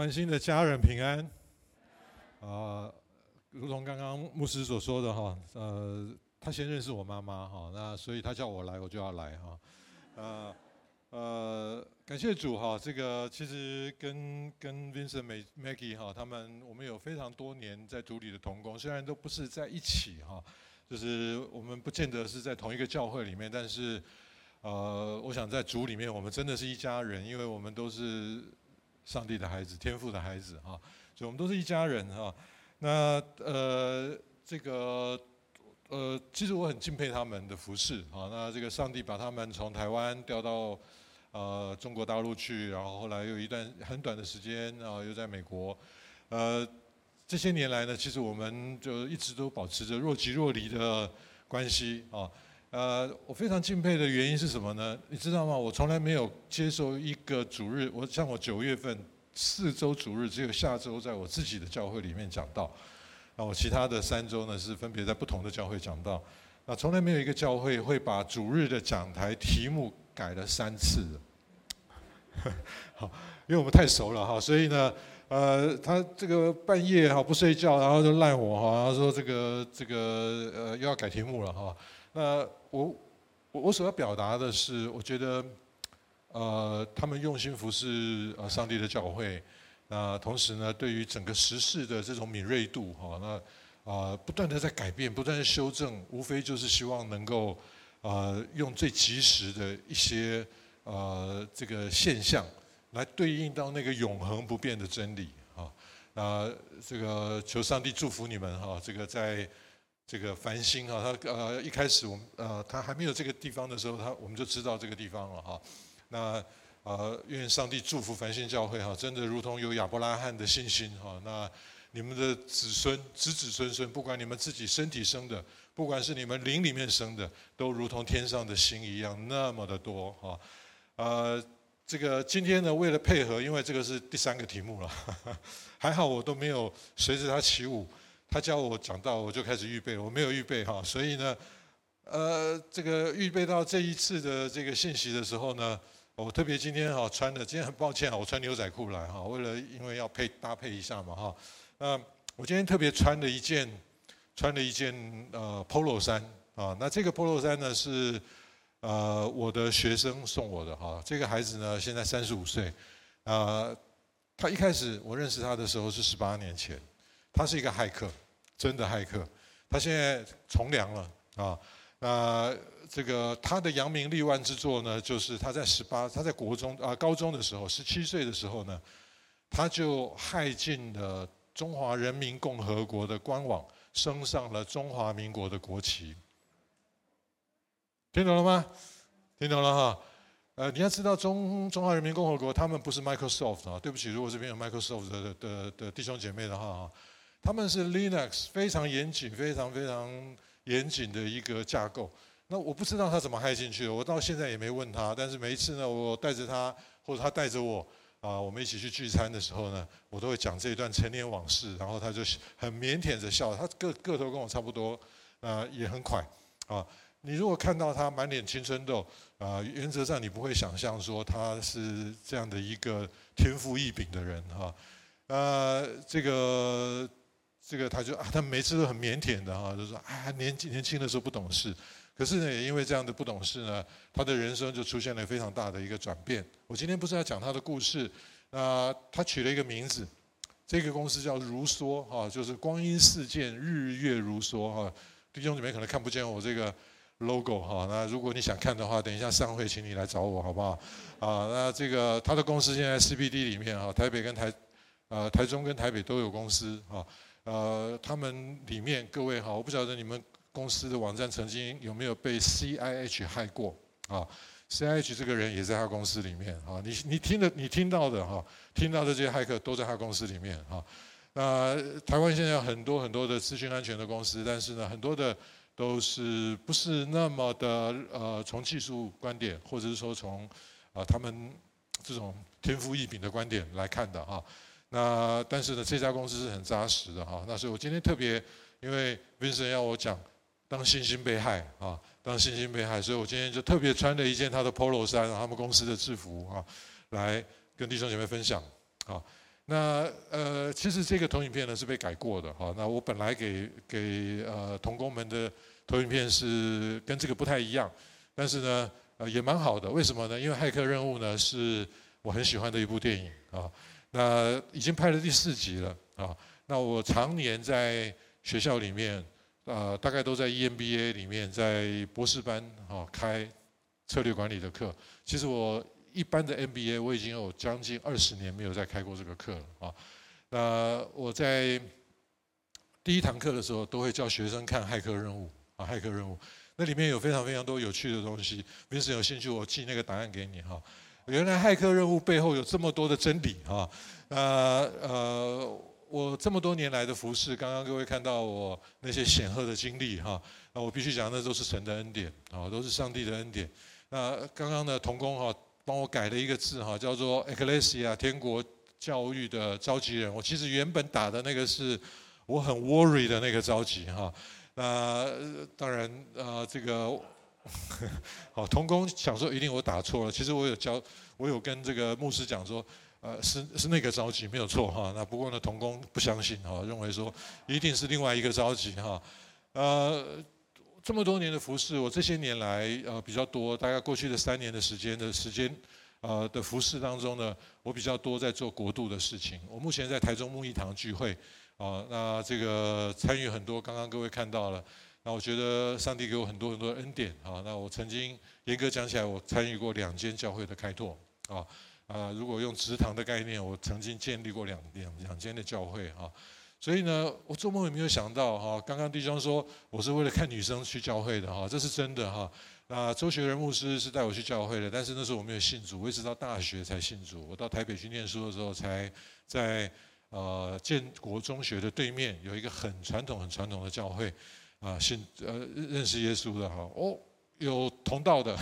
关心的家人平安，啊、如同刚刚牧师所说的哈，呃，他先认识我妈妈哈，那所以他叫我来，我就要来哈，呃，呃，感谢主哈，这个其实跟跟 Vincent、Maggie 哈，他们我们有非常多年在主里的同工，虽然都不是在一起哈，就是我们不见得是在同一个教会里面，但是呃，我想在主里面，我们真的是一家人，因为我们都是。上帝的孩子，天父的孩子，哈，所以我们都是一家人，哈。那呃，这个呃，其实我很敬佩他们的服侍，哈。那这个上帝把他们从台湾调到呃中国大陆去，然后后来又一段很短的时间，然后又在美国。呃，这些年来呢，其实我们就一直都保持着若即若离的关系，啊。呃，我非常敬佩的原因是什么呢？你知道吗？我从来没有接受一个主日，我像我九月份四周主日，只有下周在我自己的教会里面讲到，那我其他的三周呢是分别在不同的教会讲到。那从来没有一个教会会把主日的讲台题目改了三次的。好，因为我们太熟了哈，所以呢，呃，他这个半夜哈不睡觉，然后就赖我哈，然后说这个这个呃又要改题目了哈。那我我我所要表达的是，我觉得，呃，他们用心服侍呃上帝的教会，那同时呢，对于整个时事的这种敏锐度哈，那啊不断的在改变，不断的修正，无非就是希望能够啊用最及时的一些呃这个现象来对应到那个永恒不变的真理啊，那这个求上帝祝福你们哈，这个在。这个繁星啊，他呃一开始我们呃他还没有这个地方的时候，他我们就知道这个地方了哈。那呃愿上帝祝福繁星教会哈，真的如同有亚伯拉罕的信心哈。那你们的子孙子子孙孙，不管你们自己身体生的，不管是你们灵里面生的，都如同天上的星一样那么的多哈。呃，这个今天呢，为了配合，因为这个是第三个题目了，还好我都没有随着他起舞。他叫我讲到，我就开始预备，我没有预备哈，所以呢，呃，这个预备到这一次的这个信息的时候呢，我特别今天哈穿的，今天很抱歉啊，我穿牛仔裤来哈，为了因为要配搭配一下嘛哈，那我今天特别穿了一件，穿了一件呃 polo 衫啊，那这个 polo 衫呢是呃我的学生送我的哈，这个孩子呢现在三十五岁，啊，他一开始我认识他的时候是十八年前。他是一个骇客，真的骇客。他现在从良了啊。那这个他的扬名立万之作呢，就是他在十八，他在国中啊高中的时候，十七岁的时候呢，他就骇进了中华人民共和国的官网，升上了中华民国的国旗。听懂了吗？听懂了哈。呃，你要知道中中华人民共和国，他们不是 Microsoft 啊。对不起，如果这边有 Microsoft 的的的，的弟兄姐妹的话啊。他们是 Linux 非常严谨、非常非常严谨的一个架构。那我不知道他怎么害进去的，我到现在也没问他。但是每一次呢，我带着他或者他带着我啊，我们一起去聚餐的时候呢，我都会讲这一段陈年往事。然后他就很腼腆着笑，他个个头跟我差不多，啊，也很快啊。你如果看到他满脸青春痘啊，原则上你不会想象说他是这样的一个天赋异禀的人哈。呃，这个。这个他就啊，他每次都很腼腆的哈，就说啊，年轻年轻的时候不懂事，可是呢，也因为这样的不懂事呢，他的人生就出现了非常大的一个转变。我今天不是要讲他的故事，那，他取了一个名字，这个公司叫如梭哈，就是光阴似箭，日月如梭哈。弟兄姊妹可能看不见我这个 logo 哈，那如果你想看的话，等一下上会请你来找我好不好？啊，那这个他的公司现在 CBD 里面哈，台北跟台，呃，台中跟台北都有公司哈。呃，他们里面各位哈，我不晓得你们公司的网站曾经有没有被 CIH 害过啊？CIH 这个人也在他公司里面啊。你你听的你听到的哈，听到的这些骇客都在他公司里面啊。那台湾现在有很多很多的资讯安全的公司，但是呢，很多的都是不是那么的呃，从技术观点，或者是说从啊他们这种天赋异禀的观点来看的哈。那但是呢，这家公司是很扎实的哈。那所以我今天特别，因为 Vincent 要我讲，当信心被害啊，当信心被害，所以我今天就特别穿了一件他的 Polo 衫，他们公司的制服啊，来跟弟兄姐妹分享啊。那呃，其实这个投影片呢是被改过的哈。那我本来给给呃同工们的投影片是跟这个不太一样，但是呢呃也蛮好的。为什么呢？因为《骇客任务》呢是我很喜欢的一部电影啊。那已经拍了第四集了啊。那我常年在学校里面呃，大概都在 EMBA 里面，在博士班啊开策略管理的课。其实我。一般的 MBA 我已经有将近二十年没有再开过这个课了啊。那我在第一堂课的时候都会叫学生看《骇客任务》啊，《骇客任务》那里面有非常非常多有趣的东西。平时有兴趣，我寄那个答案给你哈。原来《骇客任务》背后有这么多的真理啊。呃呃，我这么多年来的服侍，刚刚各位看到我那些显赫的经历哈。那我必须讲，那都是神的恩典啊，都是上帝的恩典。那刚刚的同工哈。帮我改了一个字哈，叫做 “Ecclesia” 天国教育的召集人。我其实原本打的那个是我很 worry 的那个召集哈。那当然啊，这个好 童工想说一定我打错了。其实我有教，我有跟这个牧师讲说，呃，是是那个召集没有错哈。那不过呢，童工不相信哈，认为说一定是另外一个召集哈。呃。这么多年的服饰，我这些年来呃比较多，大概过去的三年的时间的时间，呃的服饰当中呢，我比较多在做国度的事情。我目前在台中牧益堂聚会，啊，那这个参与很多，刚刚各位看到了，那我觉得上帝给我很多很多的恩典啊。那我曾经严格讲起来，我参与过两间教会的开拓，啊啊，如果用职堂的概念，我曾经建立过两两两间的教会啊。所以呢，我做梦也没有想到哈，刚刚弟兄说我是为了看女生去教会的哈，这是真的哈。那周学仁牧师是带我去教会的，但是那时候我没有信主，我一直到大学才信主。我到台北去念书的时候，才在呃建国中学的对面有一个很传统、很传统的教会啊，信呃认识耶稣的哈。哦，有同道的，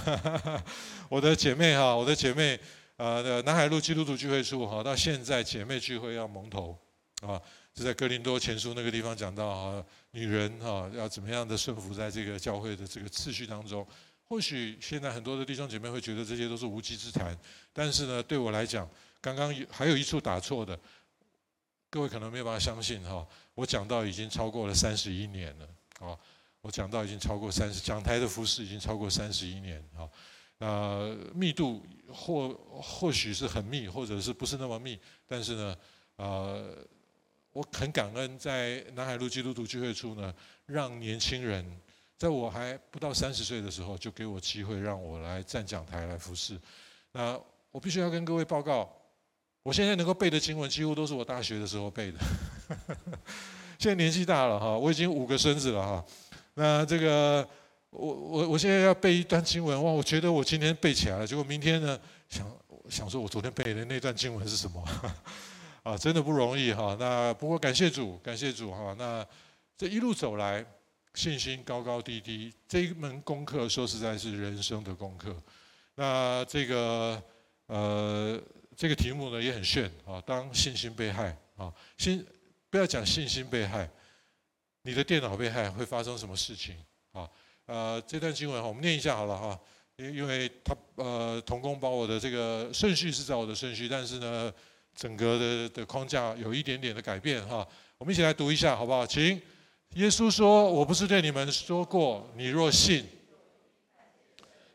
我的姐妹哈，我的姐妹啊的南海路基督徒聚会处哈，到现在姐妹聚会要蒙头啊。是在哥林多前书那个地方讲到哈，女人哈要怎么样的顺服在这个教会的这个次序当中。或许现在很多的弟兄姐妹会觉得这些都是无稽之谈，但是呢，对我来讲，刚刚还有一处打错的，各位可能没有办法相信哈。我讲到已经超过了三十一年了啊，我讲到已经超过三十，讲台的服事已经超过三十一年啊。那密度或或许是很密，或者是不是那么密，但是呢，呃。我很感恩，在南海路基督徒聚会处呢，让年轻人在我还不到三十岁的时候，就给我机会让我来站讲台来服侍。那我必须要跟各位报告，我现在能够背的经文，几乎都是我大学的时候背的。现在年纪大了哈，我已经五个孙子了哈。那这个我我我现在要背一段经文哇，我觉得我今天背起来了，结果明天呢，想想说我昨天背的那段经文是什么？啊，真的不容易哈。那不过感谢主，感谢主哈。那这一路走来，信心高高低低，这一门功课说实在是人生的功课。那这个呃，这个题目呢也很炫啊。当信心被害啊，信不要讲信心被害，你的电脑被害会发生什么事情啊？呃，这段经文，我们念一下好了哈。因因为他呃，同工把我的这个顺序是照我的顺序，但是呢。整个的的框架有一点点的改变哈，我们一起来读一下好不好？请，耶稣说：“我不是对你们说过，你若信，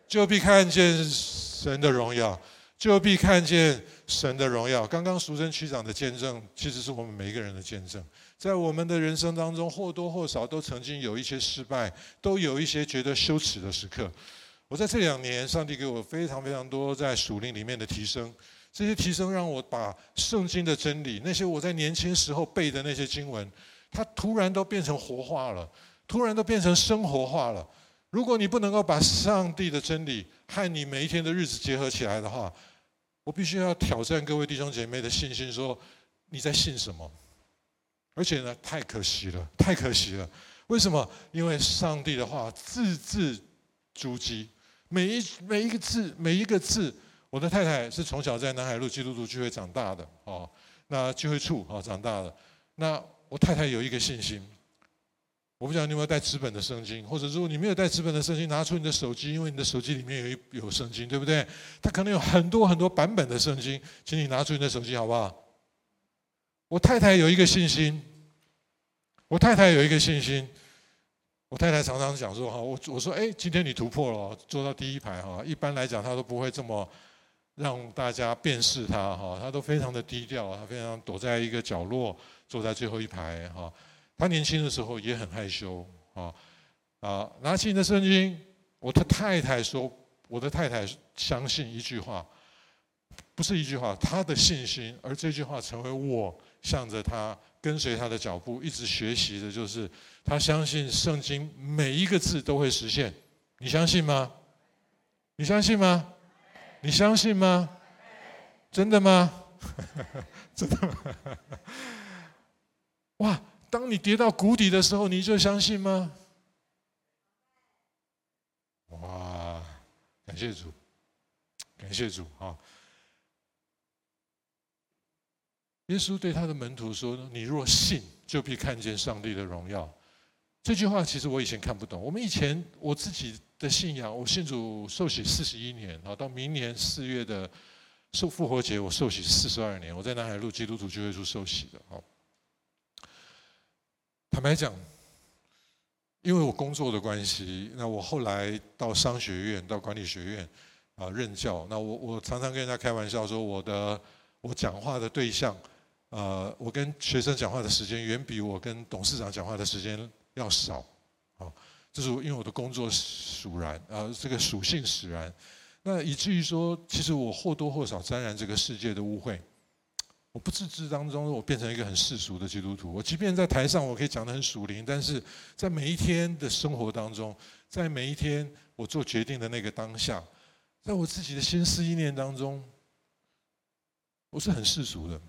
就必看见神的荣耀，就必看见神的荣耀。”刚刚淑珍区长的见证，其实是我们每一个人的见证。在我们的人生当中，或多或少都曾经有一些失败，都有一些觉得羞耻的时刻。我在这两年，上帝给我非常非常多在属灵里面的提升。这些提升让我把圣经的真理，那些我在年轻时候背的那些经文，它突然都变成活化了，突然都变成生活化了。如果你不能够把上帝的真理和你每一天的日子结合起来的话，我必须要挑战各位弟兄姐妹的信心，说你在信什么？而且呢，太可惜了，太可惜了。为什么？因为上帝的话字字珠玑，每一每一个字，每一个字。我的太太是从小在南海路基督徒聚会长大的，哦，那聚会处啊长大的。那我太太有一个信心，我不知道你有没有带纸本的圣经，或者如果你没有带纸本的圣经，拿出你的手机，因为你的手机里面有一有圣经，对不对？它可能有很多很多版本的圣经，请你拿出你的手机好不好？我太太有一个信心，我太太有一个信心。我太太常常讲说：“哈，我我说，哎，今天你突破了，坐到第一排哈。一般来讲，她都不会这么让大家辨识她哈，她都非常的低调，她非常躲在一个角落，坐在最后一排哈。他年轻的时候也很害羞啊啊，拿起你的圣经，我的太太说，我的太太相信一句话，不是一句话，她的信心，而这句话成为我向着她。”跟随他的脚步，一直学习的就是他相信圣经每一个字都会实现。你相信吗？你相信吗？你相信吗？真的吗？真的吗？哇！当你跌到谷底的时候，你就相信吗？哇！感谢主，感谢主啊！耶稣对他的门徒说：“你若信，就必看见上帝的荣耀。”这句话其实我以前看不懂。我们以前我自己的信仰，我信主受洗四十一年，到明年四月的受复活节，我受洗四十二年。我在南海路基督徒聚会处受洗的。好，坦白讲，因为我工作的关系，那我后来到商学院、到管理学院啊任教。那我我常常跟人家开玩笑说，我的我讲话的对象。呃，我跟学生讲话的时间远比我跟董事长讲话的时间要少，啊，这是因为我的工作属然，啊，这个属性使然，那以至于说，其实我或多或少沾染这个世界的污秽，我不自知当中，我变成一个很世俗的基督徒。我即便在台上，我可以讲得很属灵，但是在每一天的生活当中，在每一天我做决定的那个当下，在我自己的心思意念当中，我是很世俗的。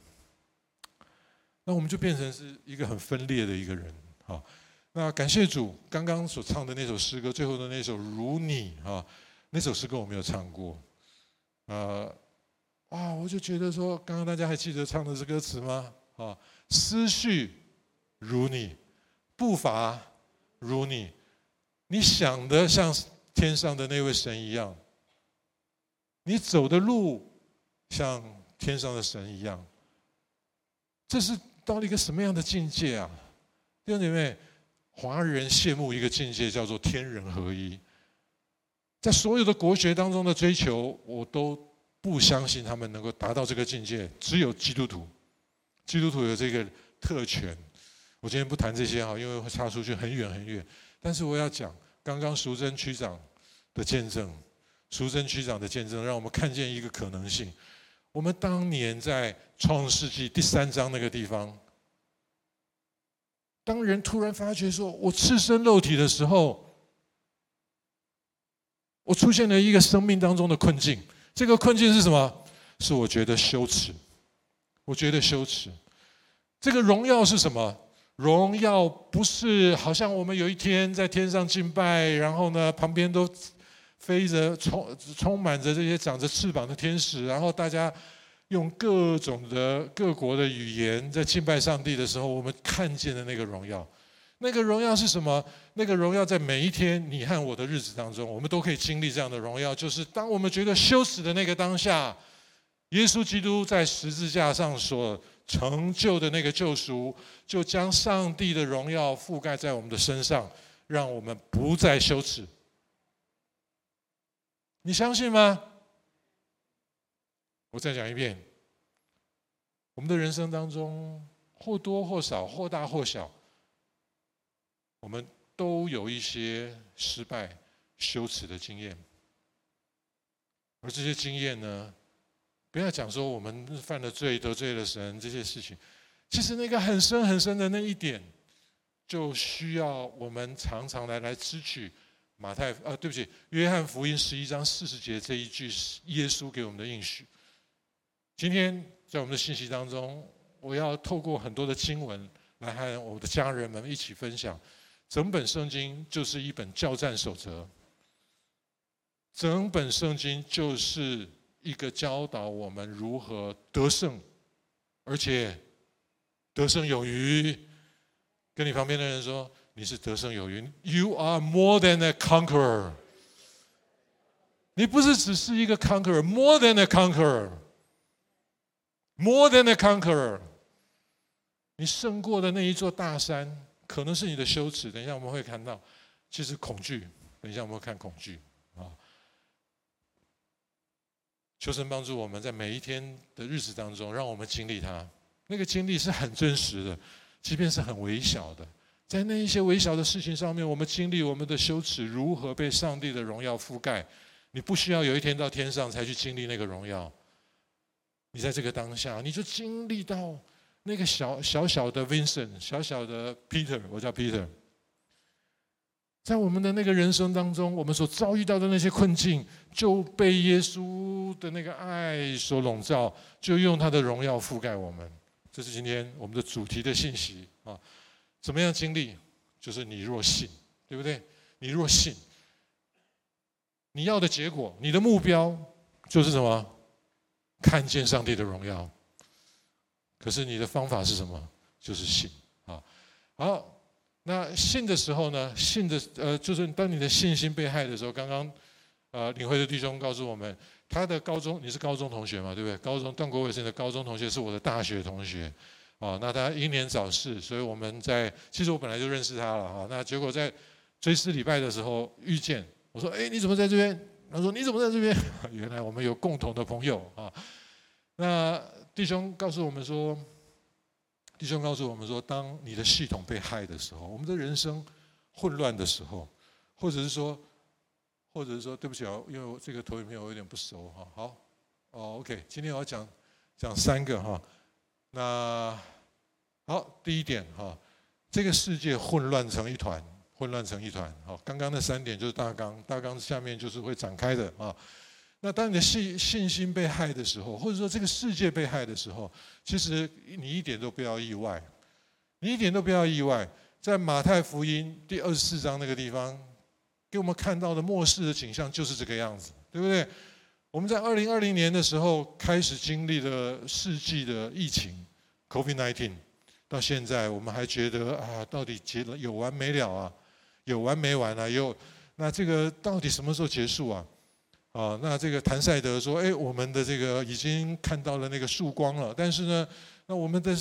那我们就变成是一个很分裂的一个人，好，那感谢主，刚刚所唱的那首诗歌，最后的那首《如你》啊，那首诗歌我没有唱过，呃，啊，我就觉得说，刚刚大家还记得唱的是歌词吗？啊，思绪如你，步伐如你，你想的像天上的那位神一样，你走的路像天上的神一样，这是。到了一个什么样的境界啊？弟兄姐妹，华人羡慕一个境界，叫做天人合一。在所有的国学当中的追求，我都不相信他们能够达到这个境界。只有基督徒，基督徒有这个特权。我今天不谈这些哈，因为会差出去很远很远。但是我要讲刚刚淑珍区长的见证，淑珍区长的见证，让我们看见一个可能性。我们当年在创世纪第三章那个地方，当人突然发觉说：“我赤身肉体的时候，我出现了一个生命当中的困境。这个困境是什么？是我觉得羞耻，我觉得羞耻。这个荣耀是什么？荣耀不是好像我们有一天在天上敬拜，然后呢，旁边都。”飞着充充满着这些长着翅膀的天使，然后大家用各种的各国的语言在敬拜上帝的时候，我们看见的那个荣耀，那个荣耀是什么？那个荣耀在每一天你和我的日子当中，我们都可以经历这样的荣耀。就是当我们觉得羞耻的那个当下，耶稣基督在十字架上所成就的那个救赎，就将上帝的荣耀覆盖在我们的身上，让我们不再羞耻。你相信吗？我再讲一遍，我们的人生当中或多或少、或大或小，我们都有一些失败、羞耻的经验。而这些经验呢，不要讲说我们犯了罪、得罪了神这些事情，其实那个很深很深的那一点，就需要我们常常来来支取。马太啊，对不起，约翰福音十一章四十节这一句耶稣给我们的应许。今天在我们的信息当中，我要透过很多的经文来和我的家人们一起分享。整本圣经就是一本教战守则，整本圣经就是一个教导我们如何得胜，而且得胜有余。跟你旁边的人说。你是得胜有余，You are more than a conqueror。你不是只是一个 conqueror，more than a conqueror，more than a conqueror。你胜过的那一座大山，可能是你的羞耻。等一下我们会看到，其实恐惧。等一下我们会看恐惧啊。求神帮助我们在每一天的日子当中，让我们经历它。那个经历是很真实的，即便是很微小的，在那一些微小的事情上面，我们经历我们的羞耻如何被上帝的荣耀覆盖。你不需要有一天到天上才去经历那个荣耀，你在这个当下，你就经历到那个小小小的 Vincent，小小的 Peter，我叫 Peter，在我们的那个人生当中，我们所遭遇到的那些困境，就被耶稣的那个爱所笼罩，就用他的荣耀覆盖我们。这是今天我们的主题的信息啊！怎么样经历？就是你若信，对不对？你若信。你要的结果，你的目标就是什么？看见上帝的荣耀。可是你的方法是什么？就是信啊。好，那信的时候呢？信的呃，就是当你的信心被害的时候，刚刚呃领会的弟兄告诉我们，他的高中，你是高中同学嘛？对不对？高中段国伟先生的高中同学是我的大学同学啊。那他英年早逝，所以我们在其实我本来就认识他了哈。那结果在追思礼拜的时候遇见。我说：“哎，你怎么在这边？”他说：“你怎么在这边？” 原来我们有共同的朋友啊。那弟兄告诉我们说：“弟兄告诉我们说，当你的系统被害的时候，我们的人生混乱的时候，或者是说，或者是说，对不起啊，因为我这个投影片我有点不熟哈。好，哦，OK，今天我要讲讲三个哈。那好，第一点哈，这个世界混乱成一团。”混乱成一团，好，刚刚那三点就是大纲，大纲下面就是会展开的啊。那当你的信信心被害的时候，或者说这个世界被害的时候，其实你一点都不要意外，你一点都不要意外。在马太福音第二十四章那个地方，给我们看到的末世的景象就是这个样子，对不对？我们在二零二零年的时候开始经历了世纪的疫情，COVID-19，到现在我们还觉得啊，到底结了有完没了啊？有完没完啊？又，那这个到底什么时候结束啊？啊，那这个谭赛德说：“哎，我们的这个已经看到了那个曙光了。但是呢，那我们的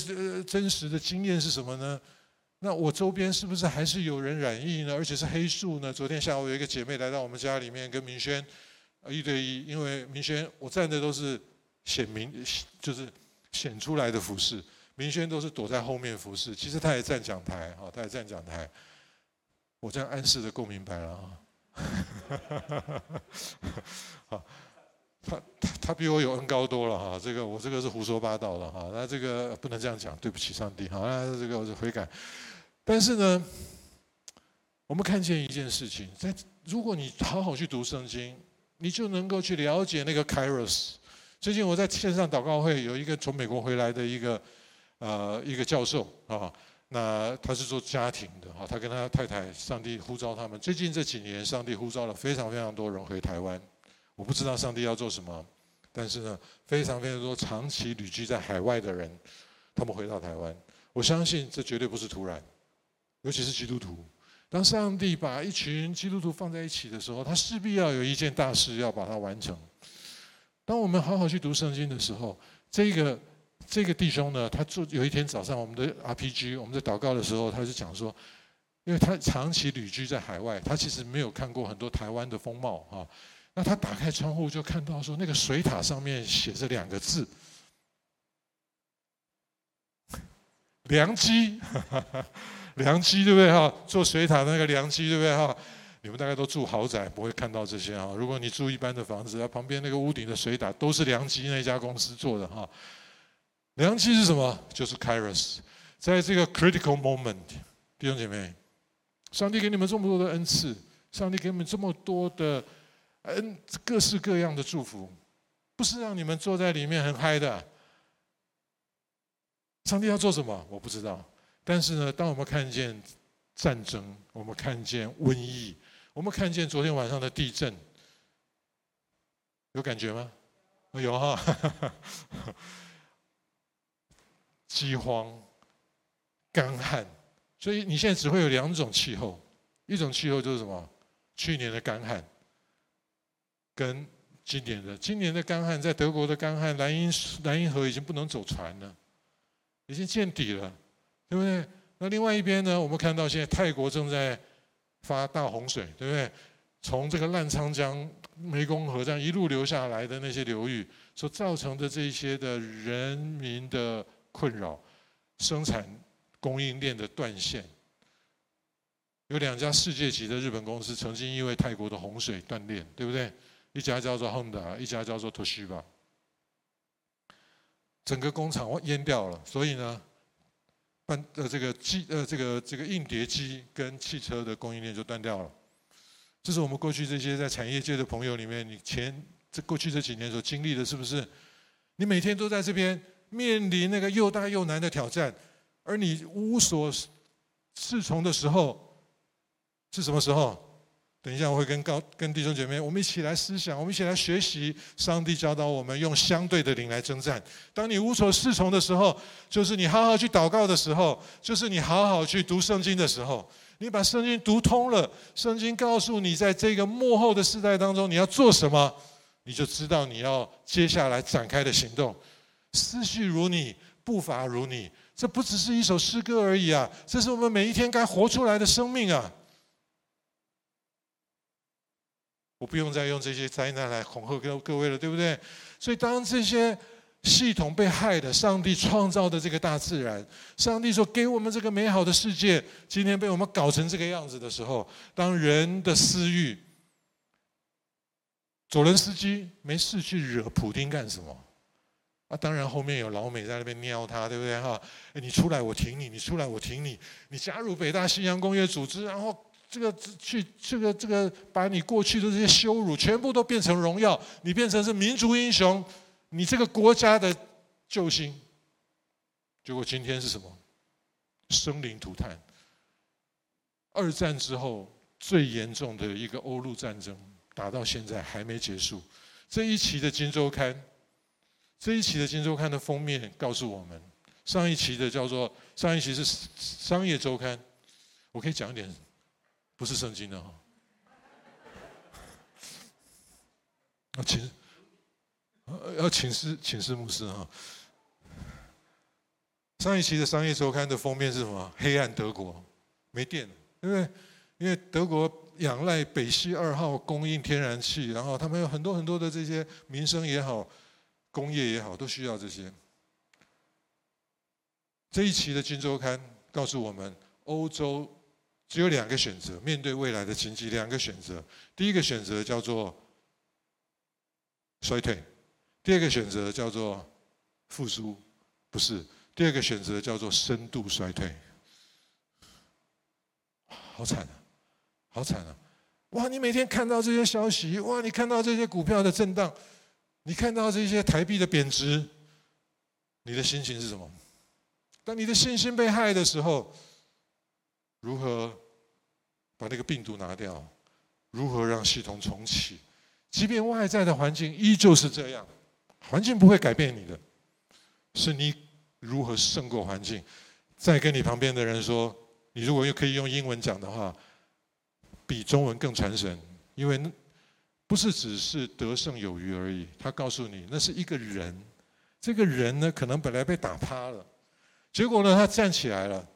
真实的经验是什么呢？那我周边是不是还是有人染疫呢？而且是黑数呢？昨天下午有一个姐妹来到我们家里面跟明轩一对一，因为明轩我站的都是显明，就是显出来的服侍，明轩都是躲在后面服侍。其实他也站讲台，哈，他也站讲台。”我这样暗示的够明白了啊！好，他他他比我有恩高多了哈，这个我这个是胡说八道的哈，那这个不能这样讲，对不起上帝，好，那这个我就悔改。但是呢，我们看见一件事情，在如果你好好去读圣经，你就能够去了解那个 Kairos。最近我在线上祷告会有一个从美国回来的一个呃一个教授啊。那他是做家庭的哈，他跟他太太，上帝呼召他们。最近这几年，上帝呼召了非常非常多人回台湾。我不知道上帝要做什么，但是呢，非常非常多长期旅居在海外的人，他们回到台湾。我相信这绝对不是突然，尤其是基督徒。当上帝把一群基督徒放在一起的时候，他势必要有一件大事要把它完成。当我们好好去读圣经的时候，这个。这个弟兄呢，他做有一天早上，我们的 RPG，我们在祷告的时候，他就讲说，因为他长期旅居在海外，他其实没有看过很多台湾的风貌哈。那他打开窗户就看到说，那个水塔上面写着两个字“良机”，良机对不对哈？做水塔那个良机对不对哈？你们大概都住豪宅，不会看到这些啊。如果你住一般的房子，旁边那个屋顶的水塔都是良机那家公司做的哈。良机是什么？就是 Kairos，在这个 critical moment，弟兄姐妹，上帝给你们这么多的恩赐，上帝给你们这么多的恩，各式各样的祝福，不是让你们坐在里面很嗨的。上帝要做什么？我不知道。但是呢，当我们看见战争，我们看见瘟疫，我们看见昨天晚上的地震，有感觉吗？有哈。饥荒、干旱，所以你现在只会有两种气候，一种气候就是什么？去年的干旱，跟今年的。今年的干旱，在德国的干旱，莱茵莱茵河已经不能走船了，已经见底了。对不对？那另外一边呢，我们看到现在泰国正在发大洪水，对不对？从这个澜沧江、湄公河这样一路流下来的那些流域所造成的这些的人民的困扰，生产供应链的断线。有两家世界级的日本公司曾经因为泰国的洪水断链，对不对？一家叫做 Honda，一家叫做 Toshiba，整个工厂淹掉了。所以呢，半呃这个机呃这个这个硬碟机跟汽车的供应链就断掉了。这是我们过去这些在产业界的朋友里面，你前这过去这几年所经历的，是不是？你每天都在这边面临那个又大又难的挑战，而你无所适从的时候。是什么时候？等一下，我会跟高跟弟兄姐妹，我们一起来思想，我们一起来学习。上帝教导我们用相对的灵来征战。当你无所适从的时候，就是你好好去祷告的时候，就是你好好去读圣经的时候。你把圣经读通了，圣经告诉你，在这个幕后的世代当中，你要做什么，你就知道你要接下来展开的行动。思绪如你，步伐如你，这不只是一首诗歌而已啊！这是我们每一天该活出来的生命啊！我不用再用这些灾难来恐吓各各位了，对不对？所以当这些系统被害的，上帝创造的这个大自然，上帝说给我们这个美好的世界，今天被我们搞成这个样子的时候，当人的私欲，佐伦斯基没事去惹普丁干什么？啊，当然后面有老美在那边瞄他，对不对？哈，你出来我挺你，你出来我挺你，你加入北大西洋公约组织，然后。这个去，这个这个，把你过去的这些羞辱，全部都变成荣耀，你变成是民族英雄，你这个国家的救星。结果今天是什么？生灵涂炭。二战之后最严重的一个欧陆战争，打到现在还没结束。这一期的《金周刊》，这一期的《今周刊》的封面告诉我们，上一期的叫做上一期是《商业周刊》，我可以讲一点。不是圣经的哈，要请，要请示请示牧师哈。上一期的《商业周刊》的封面是什么？黑暗德国没电因为？因为德国仰赖北溪二号供应天然气，然后他们有很多很多的这些民生也好，工业也好，都需要这些。这一期的《金周刊》告诉我们，欧洲。只有两个选择，面对未来的经济，两个选择。第一个选择叫做衰退，第二个选择叫做复苏，不是。第二个选择叫做深度衰退。好惨啊，好惨啊！哇，你每天看到这些消息，哇，你看到这些股票的震荡，你看到这些台币的贬值，你的心情是什么？当你的信心被害的时候，如何？把那个病毒拿掉，如何让系统重启？即便外在的环境依旧是这样，环境不会改变你的，是你如何胜过环境。再跟你旁边的人说，你如果又可以用英文讲的话，比中文更传神，因为不是只是得胜有余而已。他告诉你，那是一个人，这个人呢，可能本来被打趴了，结果呢，他站起来了。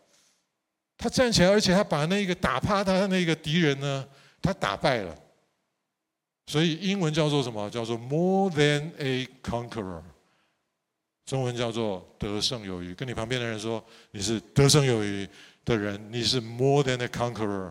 他站起来，而且他把那个打趴他的那个敌人呢，他打败了。所以英文叫做什么？叫做 more than a conqueror。中文叫做得胜有余。跟你旁边的人说，你是得胜有余的人，你是 more than a conqueror。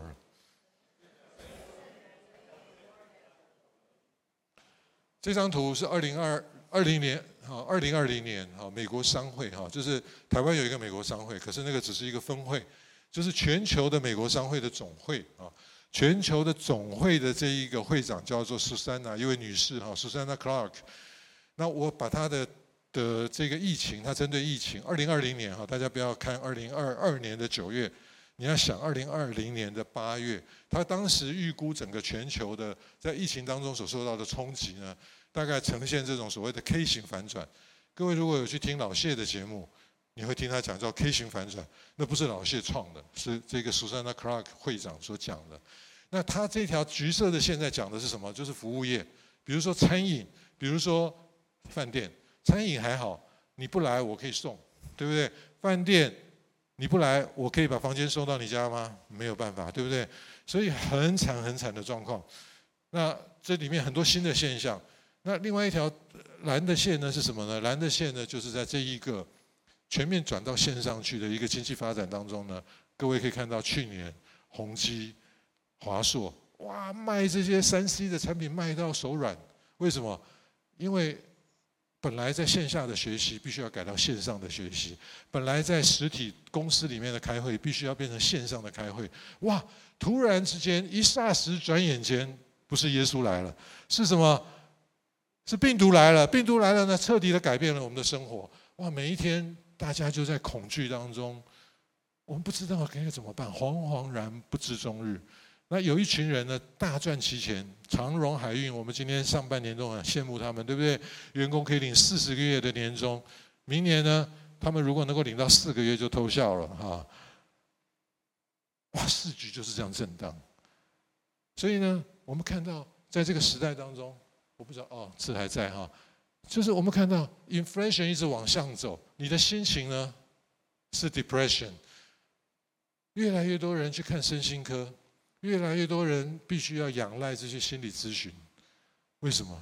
这张图是二零二二零年，哈，二零二零年，哈，美国商会，哈，就是台湾有一个美国商会，可是那个只是一个分会。就是全球的美国商会的总会啊，全球的总会的这一个会长叫做苏珊娜，一位女士哈，苏珊娜·克拉克。那我把她的的这个疫情，她针对疫情，二零二零年哈，大家不要看二零二二年的九月，你要想二零二零年的八月，她当时预估整个全球的在疫情当中所受到的冲击呢，大概呈现这种所谓的 K 型反转。各位如果有去听老谢的节目。你会听他讲叫 K 型反转，那不是老谢创的，是这个 Susanna Clark 会长所讲的。那他这条橘色的线在讲的是什么？就是服务业，比如说餐饮，比如说饭店。餐饮还好，你不来我可以送，对不对？饭店你不来，我可以把房间送到你家吗？没有办法，对不对？所以很惨很惨的状况。那这里面很多新的现象。那另外一条蓝的线呢是什么呢？蓝的线呢，就是在这一个全面转到线上去的一个经济发展当中呢，各位可以看到去年宏基、华硕，哇，卖这些三 C 的产品卖到手软。为什么？因为本来在线下的学习必须要改到线上的学习，本来在实体公司里面的开会必须要变成线上的开会。哇！突然之间，一霎时转眼间，不是耶稣来了，是什么？是病毒来了。病毒来了呢，彻底的改变了我们的生活。哇！每一天大家就在恐惧当中，我们不知道该怎么办，惶惶然不知终日。那有一群人呢，大赚其钱，长荣海运，我们今天上半年都很羡慕他们，对不对？员工可以领四十个月的年终，明年呢，他们如果能够领到四个月就偷笑了哈。哇，市局就是这样震荡。所以呢，我们看到在这个时代当中，我不知道哦，字还在哈，就是我们看到 inflation 一直往上走，你的心情呢是 depression，越来越多人去看身心科。越来越多人必须要仰赖这些心理咨询，为什么？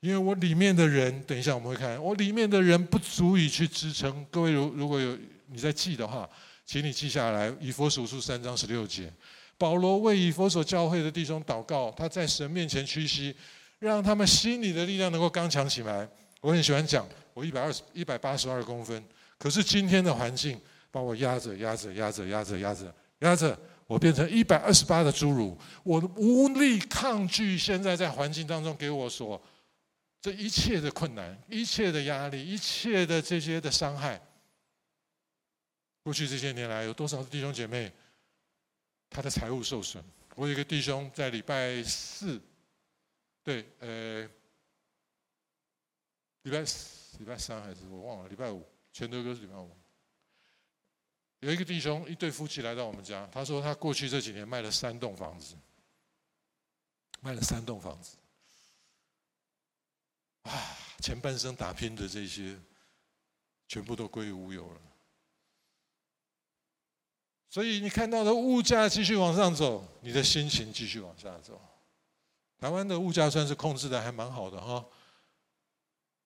因为我里面的人，等一下我们会看，我里面的人不足以去支撑。各位如如果有你在记的话，请你记下来。以弗所书三章十六节，保罗为以弗所教会的弟兄祷告，他在神面前屈膝，让他们心里的力量能够刚强起来。我很喜欢讲，我一百二十一百八十二公分，可是今天的环境把我压着压着压着压着压着压着。我变成一百二十八的侏儒，我无力抗拒现在在环境当中给我所这一切的困难、一切的压力、一切的这些的伤害。过去这些年来，有多少弟兄姐妹他的财务受损？我有一个弟兄在礼拜四，对，呃，礼拜四、礼拜三还是我忘了，礼拜五，全都都是礼拜五。有一个弟兄，一对夫妻来到我们家，他说他过去这几年卖了三栋房子，卖了三栋房子，啊，前半生打拼的这些，全部都归于乌有了。所以你看到的物价继续往上走，你的心情继续往下走。台湾的物价算是控制的还蛮好的哈，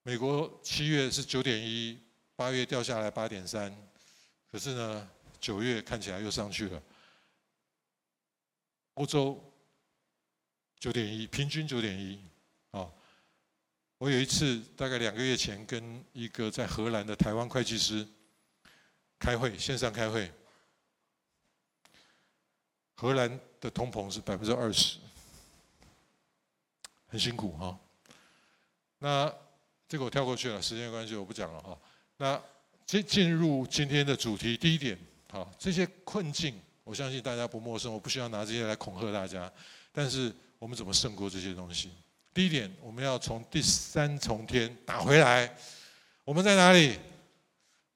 美国七月是九点一，八月掉下来八点三。可是呢，九月看起来又上去了。欧洲九点一，平均九点一。啊，我有一次大概两个月前跟一个在荷兰的台湾会计师开会，线上开会。荷兰的通膨是百分之二十，很辛苦哈。那这个我跳过去了，时间关系我不讲了哈。那。进进入今天的主题，第一点，好，这些困境，我相信大家不陌生，我不需要拿这些来恐吓大家。但是我们怎么胜过这些东西？第一点，我们要从第三重天打回来。我们在哪里？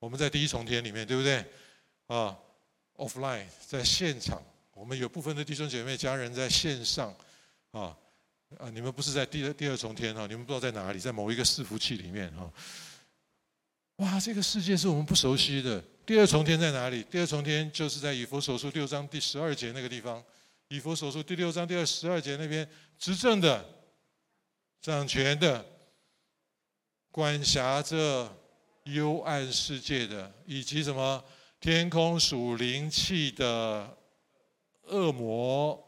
我们在第一重天里面，对不对？啊，offline 在现场，我们有部分的弟兄姐妹家人在线上，啊啊，你们不是在第二第二重天哈，你们不知道在哪里，在某一个伺服器里面哈。哇，这个世界是我们不熟悉的。第二重天在哪里？第二重天就是在以弗所书六章第十二节那个地方。以弗所书第六章第二十二节那边，执政的、掌权的、管辖着幽暗世界的，以及什么天空属灵气的恶魔。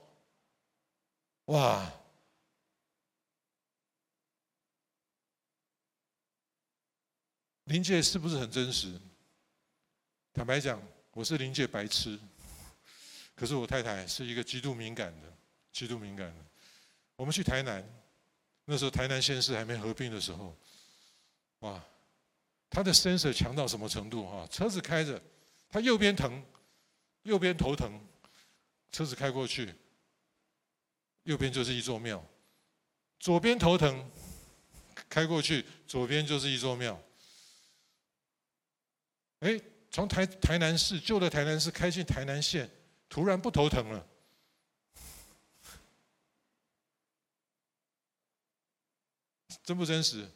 哇！灵界是不是很真实？坦白讲，我是灵界白痴。可是我太太是一个极度敏感的，极度敏感的。我们去台南，那时候台南县市还没合并的时候，哇，他的 sensor 强到什么程度哈？车子开着，他右边疼，右边头疼，车子开过去，右边就是一座庙；左边头疼，开过去，左边就是一座庙。哎，从台台南市旧的台南市开进台南县，突然不头疼了，真不真实？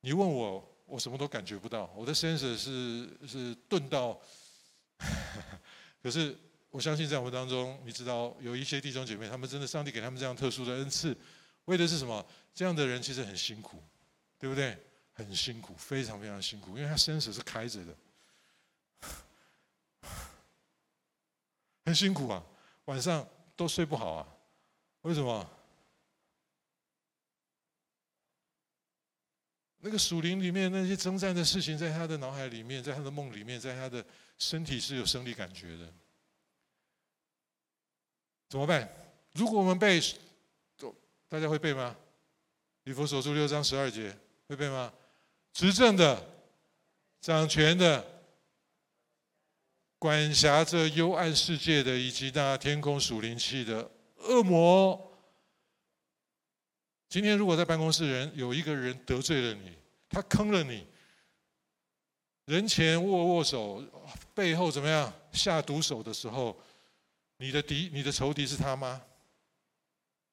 你问我，我什么都感觉不到。我的 sense 是是钝到，可是我相信在我们当中，你知道有一些弟兄姐妹，他们真的上帝给他们这样特殊的恩赐，为的是什么？这样的人其实很辛苦，对不对？很辛苦，非常非常辛苦，因为他生死是开着的，很辛苦啊，晚上都睡不好啊，为什么？那个属灵里面那些征战的事情，在他的脑海里面，在他的梦里面，在他的身体是有生理感觉的。怎么办？如果我们背，大家会背吗？以佛所书六章十二节会背吗？执政的、掌权的、管辖着幽暗世界的，以及那天空属灵气的恶魔。今天如果在办公室人有一个人得罪了你，他坑了你，人前握握手，背后怎么样下毒手的时候，你的敌、你的仇敌是他吗？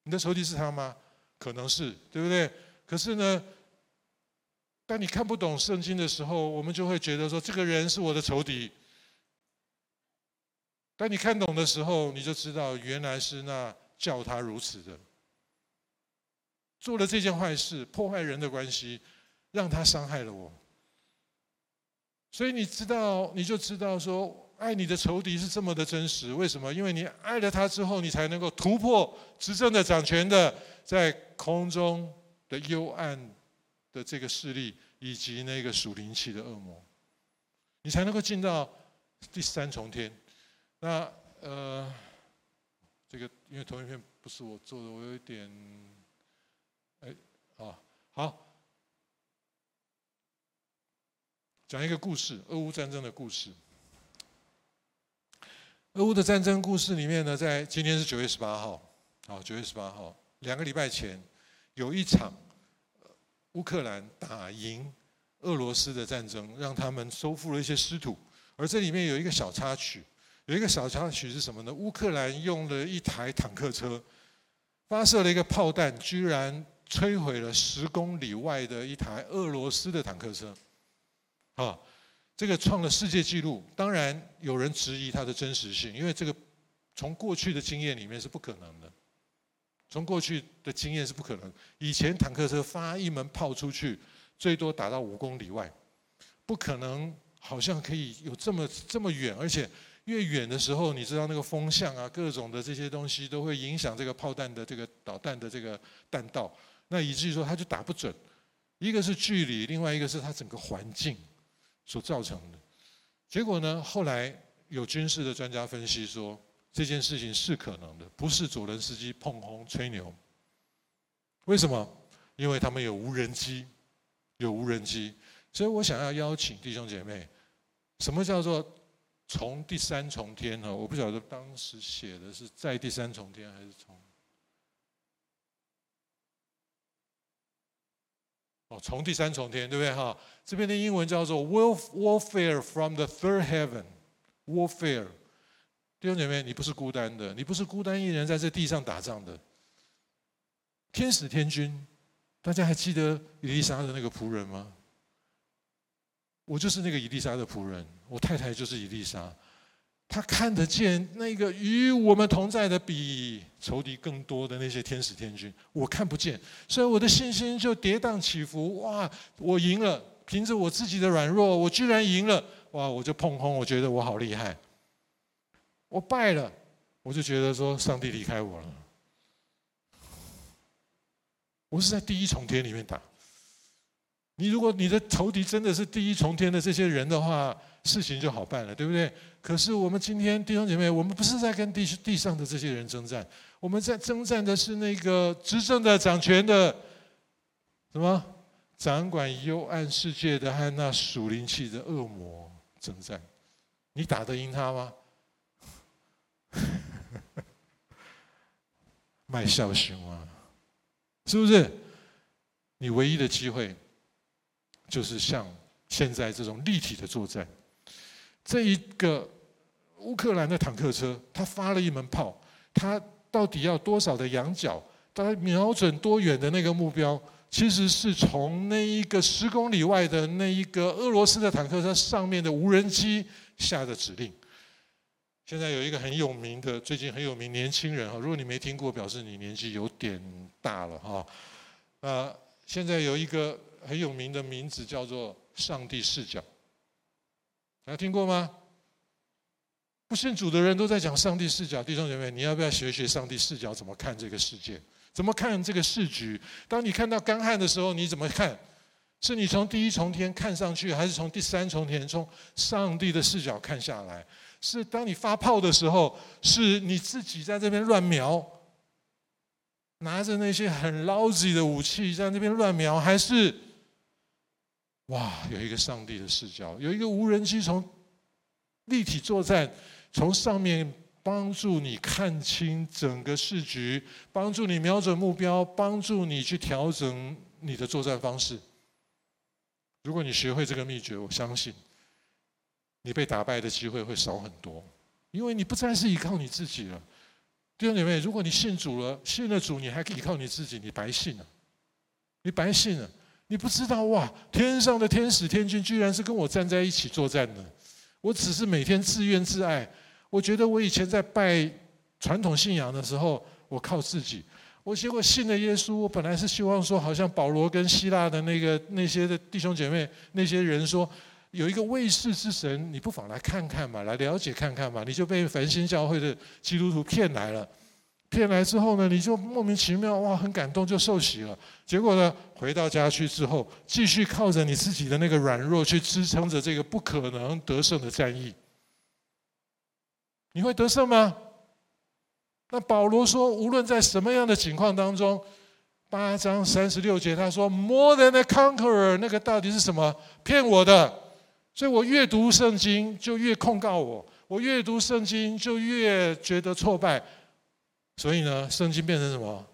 你的仇敌是他吗？可能是，对不对？可是呢，当你看不懂圣经的时候，我们就会觉得说这个人是我的仇敌。当你看懂的时候，你就知道原来是那叫他如此的。做了这件坏事，破坏人的关系，让他伤害了我。所以你知道，你就知道说，爱你的仇敌是这么的真实。为什么？因为你爱了他之后，你才能够突破执政的、掌权的，在空中的幽暗的这个势力，以及那个属灵气的恶魔，你才能够进到第三重天。那呃，这个因为投影片不是我做的，我有一点。哎啊，好，讲一个故事，俄乌战争的故事。俄乌的战争故事里面呢，在今天是九月十八号，好，九月十八号，两个礼拜前有一场乌克兰打赢俄罗斯的战争，让他们收复了一些失土。而这里面有一个小插曲，有一个小插曲是什么呢？乌克兰用了一台坦克车，发射了一个炮弹，居然。摧毁了十公里外的一台俄罗斯的坦克车，啊，这个创了世界纪录。当然有人质疑它的真实性，因为这个从过去的经验里面是不可能的。从过去的经验是不可能。以前坦克车发一门炮出去，最多打到五公里外，不可能好像可以有这么这么远，而且越远的时候，你知道那个风向啊，各种的这些东西都会影响这个炮弹的这个导弹的这个弹道。那以至于说，他就打不准，一个是距离，另外一个是他整个环境所造成的。结果呢，后来有军事的专家分析说，这件事情是可能的，不是左轮司机碰轰吹牛。为什么？因为他们有无人机，有无人机。所以我想要邀请弟兄姐妹，什么叫做从第三重天呢？我不晓得当时写的是在第三重天还是从。哦，从第三重天，对不对哈？这边的英文叫做 “warfare from the third heaven”。warfare，弟兄姐妹，你不是孤单的，你不是孤单一人在这地上打仗的。天使天军，大家还记得伊丽莎的那个仆人吗？我就是那个以利莎的仆人，我太太就是伊利沙。他看得见那个与我们同在的比仇敌更多的那些天使天军，我看不见，所以我的信心就跌宕起伏。哇，我赢了，凭着我自己的软弱，我居然赢了。哇，我就碰空，我觉得我好厉害。我败了，我就觉得说上帝离开我了。我是在第一重天里面打。你如果你的仇敌真的是第一重天的这些人的话，事情就好办了，对不对？可是我们今天弟兄姐妹，我们不是在跟地地上的这些人征战，我们在征战的是那个执政的、掌权的，什么掌管幽暗世界的和那属灵气的恶魔征战。你打得赢他吗？卖笑熊啊，是不是？你唯一的机会。就是像现在这种立体的作战，这一个乌克兰的坦克车，它发了一门炮，它到底要多少的仰角，它瞄准多远的那个目标，其实是从那一个十公里外的那一个俄罗斯的坦克车上面的无人机下的指令。现在有一个很有名的，最近很有名年轻人哈，如果你没听过，表示你年纪有点大了哈。呃，现在有一个很有名的名字叫做“上帝视角”，大家听过吗？不信主的人都在讲上帝视角，弟兄姐妹，你要不要学学上帝视角？怎么看这个世界？怎么看这个世局？当你看到干旱的时候，你怎么看？是你从第一重天看上去，还是从第三重天从上帝的视角看下来？是当你发炮的时候，是你自己在这边乱瞄，拿着那些很 lousy 的武器在那边乱瞄，还是哇，有一个上帝的视角，有一个无人机从立体作战。从上面帮助你看清整个市局，帮助你瞄准目标，帮助你去调整你的作战方式。如果你学会这个秘诀，我相信你被打败的机会会少很多，因为你不再是依靠你自己了。弟兄姐妹，如果你信主了，信了主，你还可以依靠你自己，你白信了，你白信了，你不知道哇，天上的天使天军居然是跟我站在一起作战的。我只是每天自怨自艾。我觉得我以前在拜传统信仰的时候，我靠自己。我结果信了耶稣，我本来是希望说，好像保罗跟希腊的那个那些的弟兄姐妹那些人说，有一个卫士之神，你不妨来看看嘛，来了解看看嘛。你就被繁星教会的基督徒骗来了，骗来之后呢，你就莫名其妙哇，很感动就受洗了。结果呢，回到家去之后，继续靠着你自己的那个软弱去支撑着这个不可能得胜的战役。你会得胜吗？那保罗说，无论在什么样的情况当中，八章三十六节他说，more than a conqueror，那个到底是什么？骗我的。所以我越读圣经就越控告我，我越读圣经就越觉得挫败。所以呢，圣经变成什么？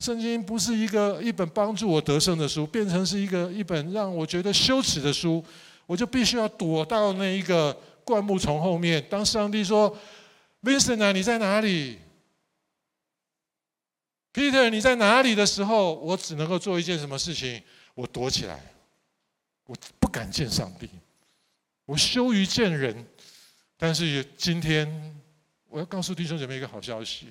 圣经不是一个一本帮助我得胜的书，变成是一个一本让我觉得羞耻的书，我就必须要躲到那一个。灌木丛后面，当上帝说：“Vincent 啊，你在哪里？”Peter，你在哪里的时候，我只能够做一件什么事情？我躲起来，我不敢见上帝，我羞于见人。但是今天，我要告诉弟兄姐妹一个好消息：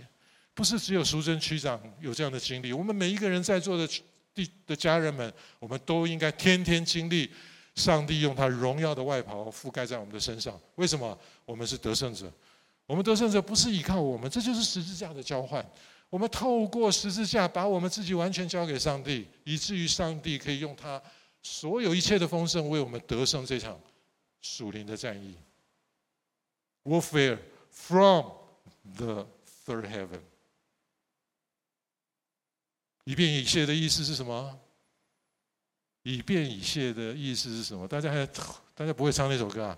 不是只有淑贞区长有这样的经历，我们每一个人在座的弟的家人们，我们都应该天天经历。上帝用他荣耀的外袍覆盖在我们的身上，为什么？我们是得胜者。我们得胜者不是依靠我们，这就是十字架的交换。我们透过十字架，把我们自己完全交给上帝，以至于上帝可以用他所有一切的丰盛，为我们得胜这场属灵的战役。Warfare from the third heaven。以便以谢的意思是什么？以便以谢的意思是什么？大家还大家不会唱那首歌啊？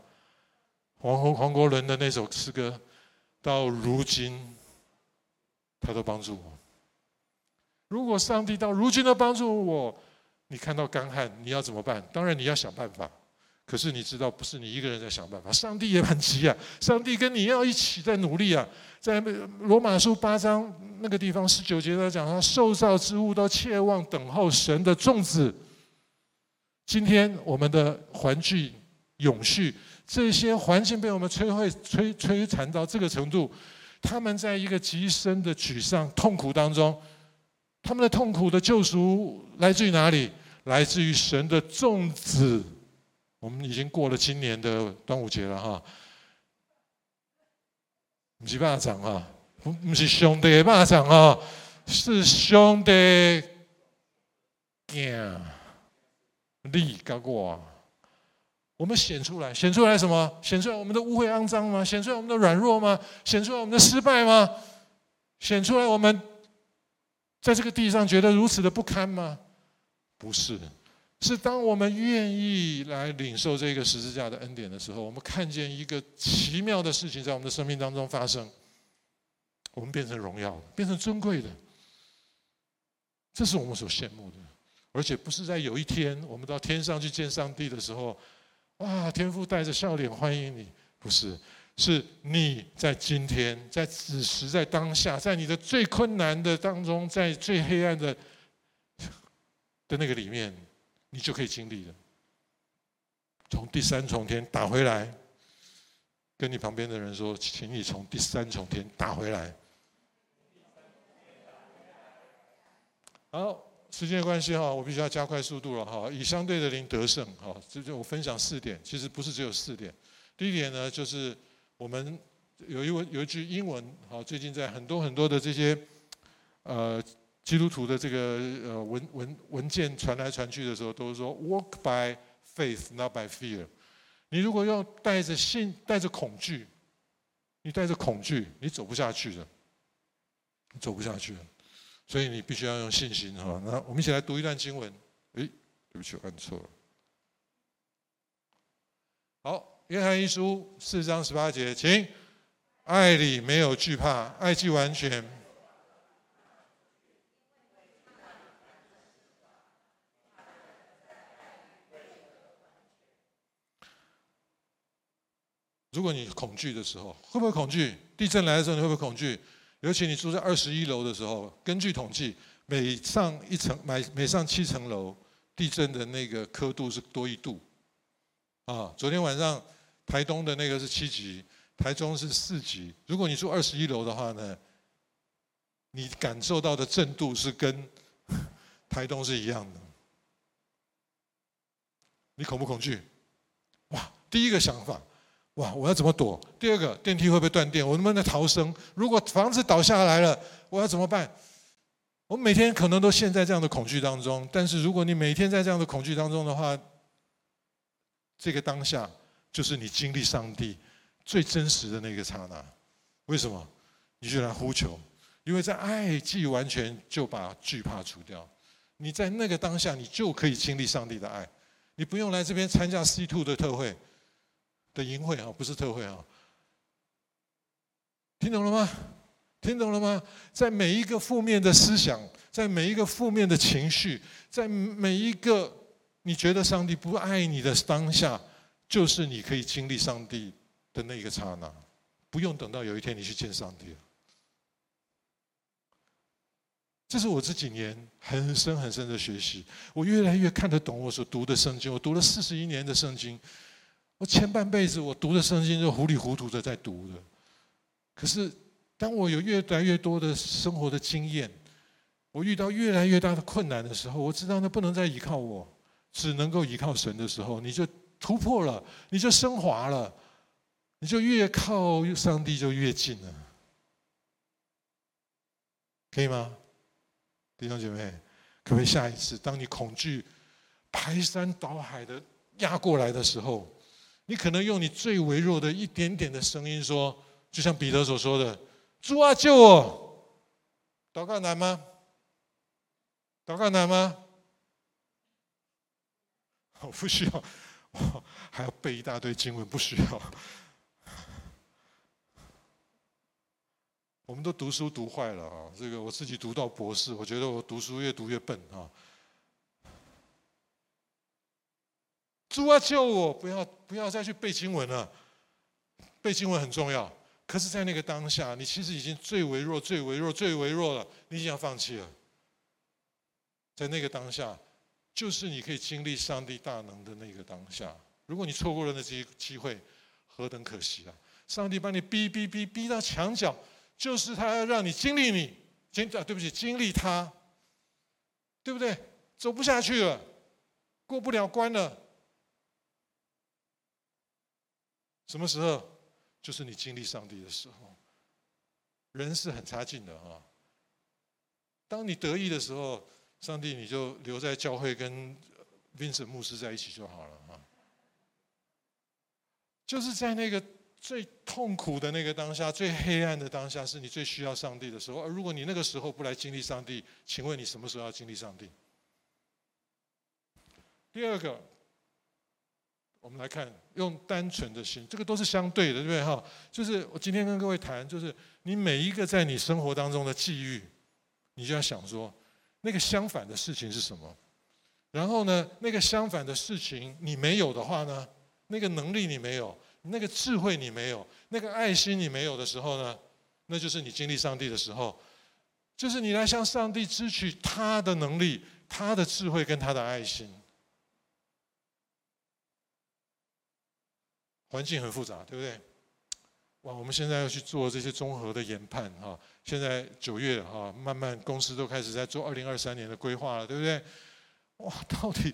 黄黄国伦的那首诗歌，到如今他都帮助我。如果上帝到如今都帮助我，你看到干旱，你要怎么办？当然你要想办法。可是你知道，不是你一个人在想办法，上帝也很急啊！上帝跟你要一起在努力啊！在罗马书八章那个地方十九节他讲，他受造之物都切望等候神的众子。今天我们的环境永续，这些环境被我们摧毁、摧摧残到这个程度，他们在一个极深的沮丧、痛苦当中，他们的痛苦的救赎来自于哪里？来自于神的众子。我们已经过了今年的端午节了哈，不是巴掌啊，不是兄弟巴掌啊，是兄弟惊。力高过，我们显出来，显出来什么？显出来我们的污秽肮脏吗？显出来我们的软弱吗？显出来我们的失败吗？显出来我们在这个地上觉得如此的不堪吗？不是，是当我们愿意来领受这个十字架的恩典的时候，我们看见一个奇妙的事情在我们的生命当中发生，我们变成荣耀，变成尊贵的，这是我们所羡慕的。而且不是在有一天我们到天上去见上帝的时候，哇，天父带着笑脸欢迎你，不是，是你在今天，在此时，在当下，在你的最困难的当中，在最黑暗的的那个里面，你就可以经历了。从第三重天打回来，跟你旁边的人说，请你从第三重天打回来。好，时间的关系哈，我必须要加快速度了哈。以相对的零得胜哈，这就我分享四点，其实不是只有四点。第一点呢，就是我们有一文有一句英文，哈，最近在很多很多的这些呃基督徒的这个呃文文文件传来传去的时候，都是说 “Walk by faith, not by fear”。你如果要带着信、带着恐惧，你带着恐惧，你走不下去的，你走不下去的。所以你必须要用信心哈。那我们一起来读一段经文。诶，对不起，我按错了。好，约翰一书四章十八节，请。爱里没有惧怕，爱既完全。如果你恐惧的时候，会不会恐惧？地震来的时候，你会不会恐惧？尤其你住在二十一楼的时候，根据统计，每上一层、每每上七层楼，地震的那个刻度是多一度。啊，昨天晚上台东的那个是七级。台中是四级，如果你住二十一楼的话呢，你感受到的震度是跟 台东是一样的。你恐不恐惧？哇，第一个想法，哇，我要怎么躲？第二个，电梯会不会断电？我能不能逃生？如果房子倒下来了，我要怎么办？我每天可能都陷在这样的恐惧当中。但是如果你每天在这样的恐惧当中的话，这个当下就是你经历上帝。最真实的那个刹那，为什么？你就来呼求，因为在爱既完全就把惧怕除掉。你在那个当下，你就可以经历上帝的爱。你不用来这边参加 C two 的特会的淫秽啊，不是特会啊。听懂了吗？听懂了吗？在每一个负面的思想，在每一个负面的情绪，在每一个你觉得上帝不爱你的当下，就是你可以经历上帝。的那一个刹那，不用等到有一天你去见上帝。这是我这几年很深很深的学习。我越来越看得懂我所读的圣经。我读了四十一年的圣经，我前半辈子我读的圣经就糊里糊涂的在读的。可是当我有越来越多的生活的经验，我遇到越来越大的困难的时候，我知道那不能再依靠我，只能够依靠神的时候，你就突破了，你就升华了。你就越靠上帝就越近了，可以吗？弟兄姐妹，可不可以下一次，当你恐惧排山倒海的压过来的时候，你可能用你最微弱的一点点的声音说，就像彼得所说的：“主啊，救我！”祷告难吗？祷告难吗？我不需要，我还要背一大堆经文，不需要。我们都读书读坏了啊！这个我自己读到博士，我觉得我读书越读越笨啊！主啊，救我！不要不要再去背经文了，背经文很重要。可是，在那个当下，你其实已经最微弱、最微弱、最微弱了，你已经要放弃了。在那个当下，就是你可以经历上帝大能的那个当下。如果你错过了那些机会，何等可惜啊！上帝把你逼逼逼逼到墙角。就是他要让你经历你经啊，对不起，经历他，对不对？走不下去了，过不了关了。什么时候？就是你经历上帝的时候。人是很差劲的啊。当你得意的时候，上帝你就留在教会跟 Vincent 牧师在一起就好了啊。就是在那个。最痛苦的那个当下，最黑暗的当下，是你最需要上帝的时候。而如果你那个时候不来经历上帝，请问你什么时候要经历上帝？第二个，我们来看，用单纯的心，这个都是相对的，对不对？哈，就是我今天跟各位谈，就是你每一个在你生活当中的际遇，你就要想说，那个相反的事情是什么？然后呢，那个相反的事情你没有的话呢，那个能力你没有。那个智慧你没有，那个爱心你没有的时候呢，那就是你经历上帝的时候，就是你来向上帝支取他的能力、他的智慧跟他的爱心。环境很复杂，对不对？哇，我们现在要去做这些综合的研判哈。现在九月哈，慢慢公司都开始在做二零二三年的规划了，对不对？哇，到底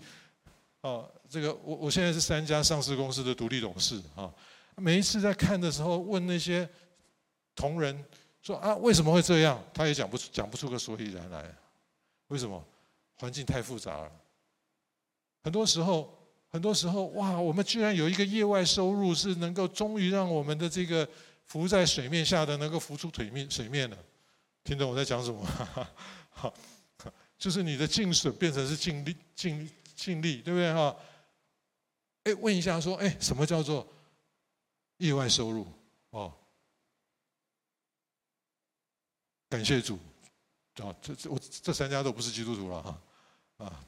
啊，这个我我现在是三家上市公司的独立董事啊。每一次在看的时候，问那些同仁说啊，为什么会这样？他也讲不出讲不出个所以然来。为什么？环境太复杂了。很多时候，很多时候，哇，我们居然有一个业外收入，是能够终于让我们的这个浮在水面下的能够浮出水面水面了。听懂我在讲什么？好，就是你的净损变成是净利净净利，对不对哈？哎，问一下说，哎，什么叫做？意外收入哦，感谢主啊！这这我这三家都不是基督徒了哈啊！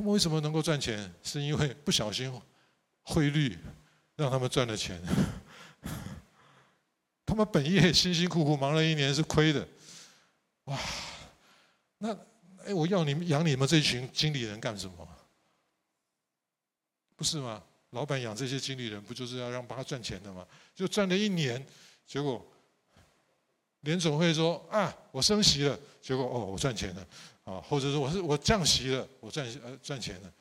他们为什么能够赚钱？是因为不小心汇率 让他们赚了钱。他们本业辛辛苦苦忙了一年是亏的，哇！那哎，我要你们养你们这群经理人干什么？不是吗？老板养这些经理人，不就是要让帮他赚钱的吗？就赚了一年，结果联总会说啊，我升息了，结果哦，我赚钱了啊，或者说我是我降息了，我赚呃赚钱了。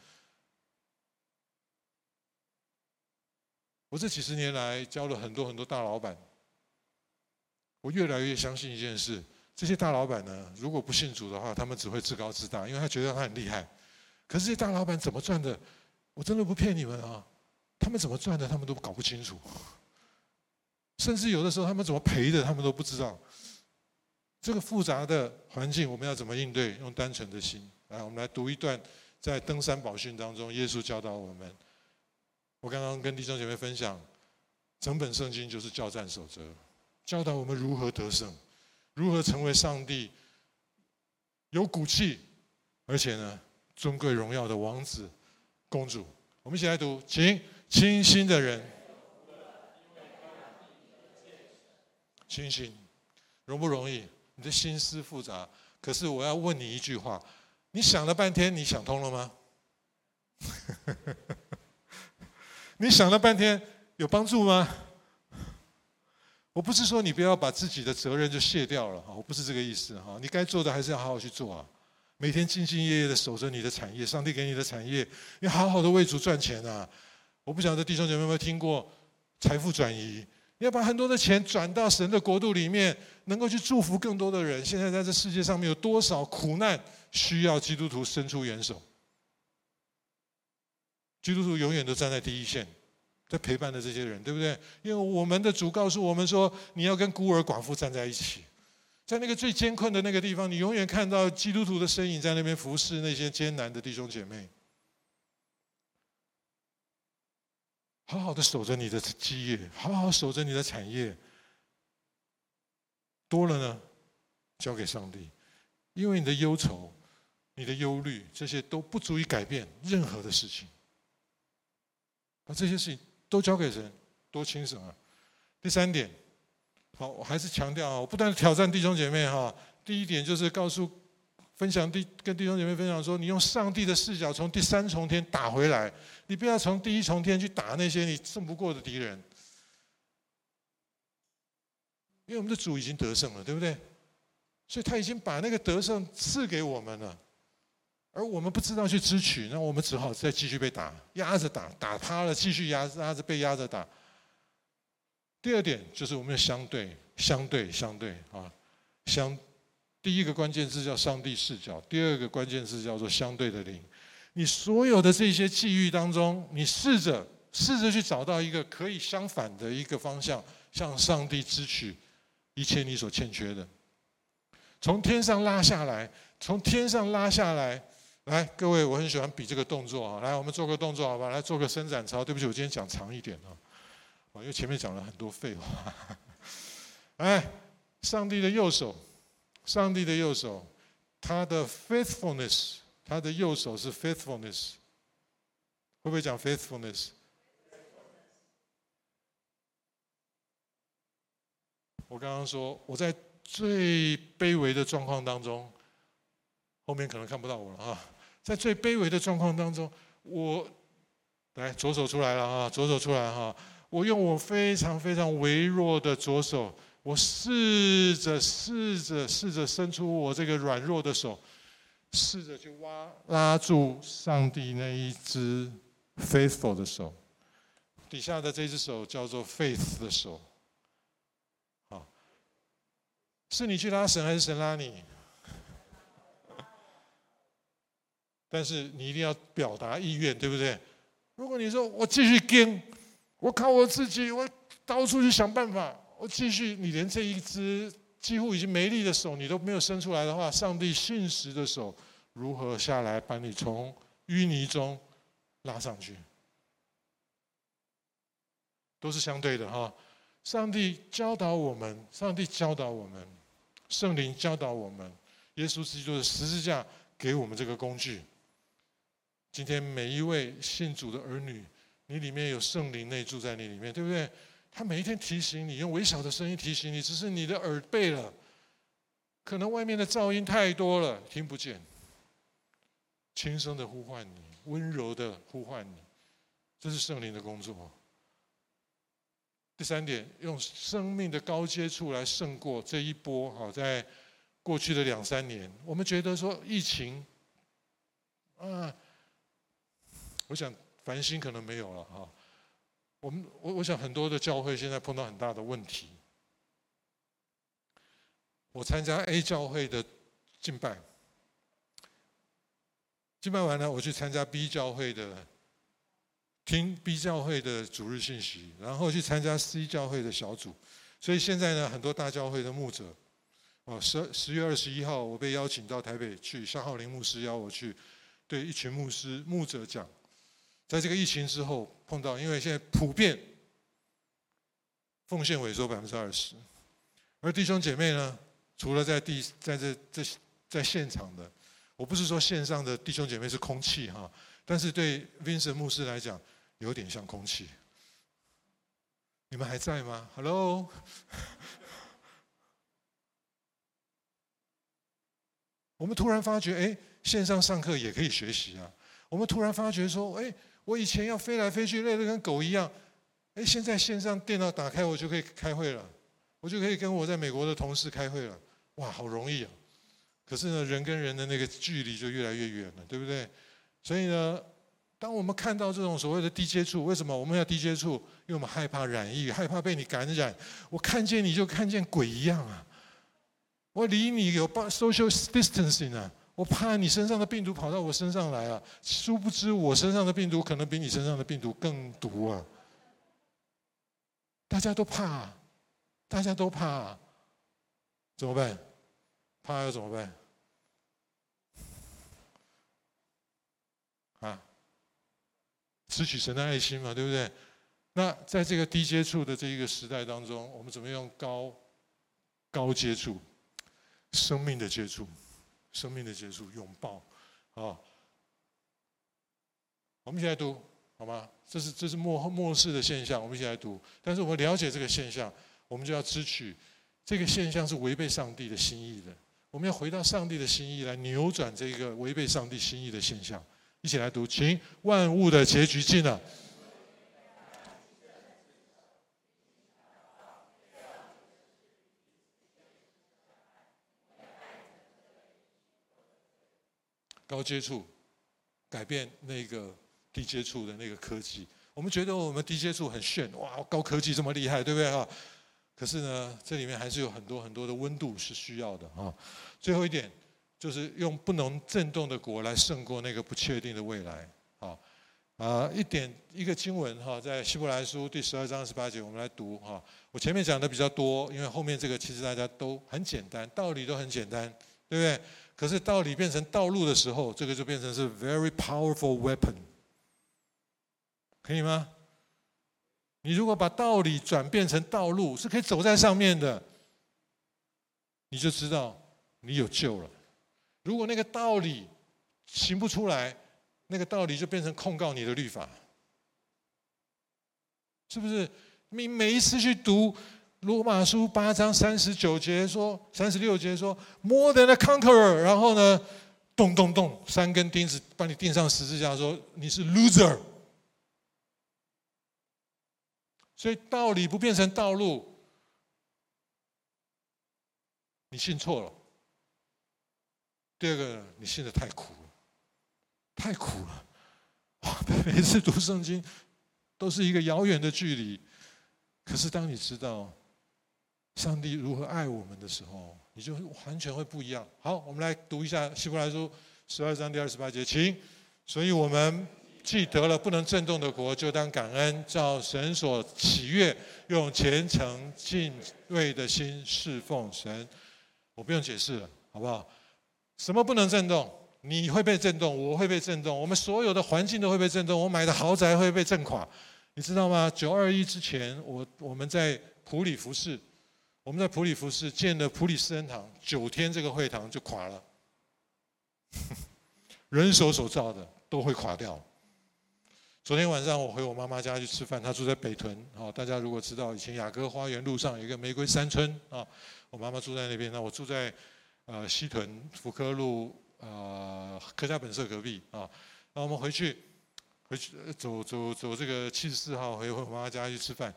我这几十年来教了很多很多大老板，我越来越相信一件事：这些大老板呢，如果不信主的话，他们只会自高自大，因为他觉得他很厉害。可是这些大老板怎么赚的？我真的不骗你们啊！他们怎么赚的，他们都搞不清楚。甚至有的时候，他们怎么赔的，他们都不知道。这个复杂的环境，我们要怎么应对？用单纯的心来，我们来读一段在登山宝训当中，耶稣教导我们。我刚刚跟弟兄姐妹分享，整本圣经就是教战守则，教导我们如何得胜，如何成为上帝有骨气，而且呢，尊贵荣耀的王子。公主，我们一起来读，请清心的人，清心容不容易？你的心思复杂，可是我要问你一句话：你想了半天，你想通了吗？你想了半天，有帮助吗？我不是说你不要把自己的责任就卸掉了，我不是这个意思哈，你该做的还是要好好去做啊。每天兢兢业业的守着你的产业，上帝给你的产业，你好好的为主赚钱啊！我不晓得弟兄姐妹有没有听过财富转移？要把很多的钱转到神的国度里面，能够去祝福更多的人。现在在这世界上面有多少苦难需要基督徒伸出援手？基督徒永远都站在第一线，在陪伴的这些人，对不对？因为我们的主告诉我们说，你要跟孤儿寡妇站在一起。在那个最艰困的那个地方，你永远看到基督徒的身影在那边服侍那些艰难的弟兄姐妹。好好的守着你的基业，好好守着你的产业。多了呢，交给上帝，因为你的忧愁、你的忧虑，这些都不足以改变任何的事情。把这些事情都交给神，多轻省啊！第三点。好，我还是强调啊，我不断挑战弟兄姐妹哈。第一点就是告诉、分享弟跟弟兄姐妹分享说，你用上帝的视角从第三重天打回来，你不要从第一重天去打那些你胜不过的敌人，因为我们的主已经得胜了，对不对？所以他已经把那个得胜赐给我们了，而我们不知道去支取，那我们只好再继续被打，压着打，打趴了，继续压压着被压着打。第二点就是我们要相对、相对、相对啊，相。第一个关键字叫上帝视角，第二个关键字叫做相对的灵。你所有的这些际遇当中，你试着试着去找到一个可以相反的一个方向，向上帝支取一切你所欠缺的，从天上拉下来，从天上拉下来。来，各位，我很喜欢比这个动作啊。来，我们做个动作好吧？来做个伸展操。对不起，我今天讲长一点啊。因为前面讲了很多废话，哎，上帝的右手，上帝的右手，他的 faithfulness，他的右手是 faithfulness，会不会讲 faithfulness？我刚刚说我在最卑微的状况当中，后面可能看不到我了啊，在最卑微的状况当中，我。来，左手出来了啊，左手出来哈。我用我非常非常微弱的左手，我试着试着试着伸出我这个软弱的手，试着去挖拉住上帝那一只 faithful 的手，底下的这只手叫做 faith 的手。好，是你去拉神还是神拉你？但是你一定要表达意愿，对不对？如果你说我继续跟，我靠我自己，我到处去想办法，我继续，你连这一只几乎已经没力的手你都没有伸出来的话，上帝信实的手如何下来把你从淤泥中拉上去？都是相对的哈。上帝教导我们，上帝教导我们，圣灵教导我们，耶稣基督的十字架给我们这个工具。今天每一位信主的儿女，你里面有圣灵内住在你里面，对不对？他每一天提醒你，用微小的声音提醒你，只是你的耳背了，可能外面的噪音太多了，听不见。轻声的呼唤你，温柔的呼唤你，这是圣灵的工作。第三点，用生命的高接触来胜过这一波。好，在过去的两三年，我们觉得说疫情，啊。我想繁星可能没有了哈，我们我我想很多的教会现在碰到很大的问题。我参加 A 教会的敬拜，敬拜完了，我去参加 B 教会的，听 B 教会的主日信息，然后去参加 C 教会的小组。所以现在呢，很多大教会的牧者，哦，十十月二十一号，我被邀请到台北去，夏浩林牧师邀我去，对一群牧师牧者讲。在这个疫情之后碰到，因为现在普遍奉献萎缩百分之二十，而弟兄姐妹呢，除了在地在这这在现场的，我不是说线上的弟兄姐妹是空气哈，但是对 Vincent 牧师来讲，有点像空气。你们还在吗？Hello，我们突然发觉，哎，线上上课也可以学习啊。我们突然发觉说，哎。我以前要飞来飞去，累得跟狗一样。哎，现在线上电脑打开，我就可以开会了，我就可以跟我在美国的同事开会了。哇，好容易啊！可是呢，人跟人的那个距离就越来越远了，对不对？所以呢，当我们看到这种所谓的低接触，为什么我们要低接触？因为我们害怕染疫，害怕被你感染。我看见你就看见鬼一样啊！我离你有 social distancing 啊！我怕你身上的病毒跑到我身上来啊！殊不知我身上的病毒可能比你身上的病毒更毒啊！大家都怕，大家都怕，怎么办？怕要怎么办？啊！拾取神的爱心嘛，对不对？那在这个低接触的这一个时代当中，我们怎么用高高接触、生命的接触？生命的结束，拥抱，啊！我们一起来读，好吗？这是这是末末世的现象，我们一起来读。但是我们了解这个现象，我们就要支取这个现象是违背上帝的心意的。我们要回到上帝的心意来扭转这个违背上帝心意的现象。一起来读，请万物的结局近了。高接触，改变那个低接触的那个科技。我们觉得我们低接触很炫，哇，高科技这么厉害，对不对哈？可是呢，这里面还是有很多很多的温度是需要的啊。最后一点，就是用不能震动的国来胜过那个不确定的未来。好，啊，一点一个经文哈，在希伯来书第十二章十八节，我们来读哈。我前面讲的比较多，因为后面这个其实大家都很简单，道理都很简单，对不对？可是道理变成道路的时候，这个就变成是 very powerful weapon，可以吗？你如果把道理转变成道路，是可以走在上面的，你就知道你有救了。如果那个道理行不出来，那个道理就变成控告你的律法，是不是？你每一次去读。罗马书八章三十九节说，三十六节说，more than a conqueror，然后呢，咚咚咚，三根钉子把你钉上十字架，说你是 loser，所以道理不变成道路，你信错了。第二个，你信得太苦了，太苦了。哇，每次读圣经都是一个遥远的距离。可是当你知道上帝如何爱我们的时候，你就完全会不一样。好，我们来读一下希伯来书十二章第二十八节，请。所以我们既得了不能震动的国，就当感恩，照神所喜悦，用虔诚敬畏的心侍奉神。我不用解释了，好不好？什么不能震动？你会被震动，我会被震动，我们所有的环境都会被震动。我买的豪宅会被震垮，你知道吗？九二一之前，我我们在埔里服侍。我们在普里服侍建了普里斯恩堂，九天这个会堂就垮了，人手所造的都会垮掉。昨天晚上我回我妈妈家去吃饭，她住在北屯啊。大家如果知道以前雅阁花园路上有一个玫瑰山村啊，我妈妈住在那边。那我住在呃西屯福科路呃科家本社隔壁啊。那我们回去回去走走走这个七十四号回我妈妈家去吃饭。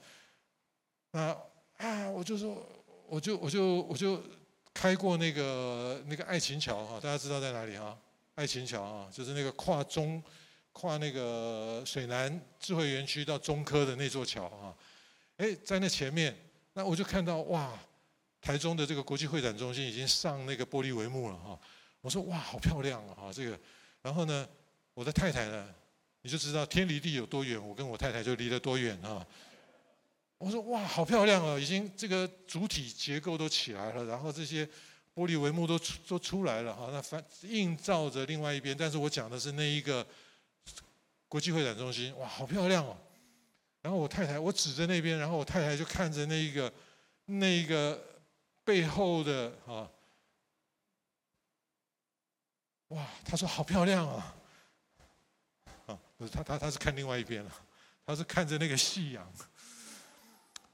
那啊，我就说。我就我就我就开过那个那个爱情桥哈，大家知道在哪里哈？爱情桥啊，就是那个跨中跨那个水南智慧园区到中科的那座桥哈。哎，在那前面，那我就看到哇，台中的这个国际会展中心已经上那个玻璃帷幕了哈。我说哇，好漂亮啊哈这个。然后呢，我的太太呢，你就知道天离地有多远，我跟我太太就离得多远啊。我说哇，好漂亮哦！已经这个主体结构都起来了，然后这些玻璃帷幕都出都出来了哈。那反映照着另外一边，但是我讲的是那一个国际会展中心，哇，好漂亮哦！然后我太太，我指着那边，然后我太太就看着那一个那一个背后的啊，哇，她说好漂亮啊！啊，不是她她她是看另外一边了，她是看着那个夕阳。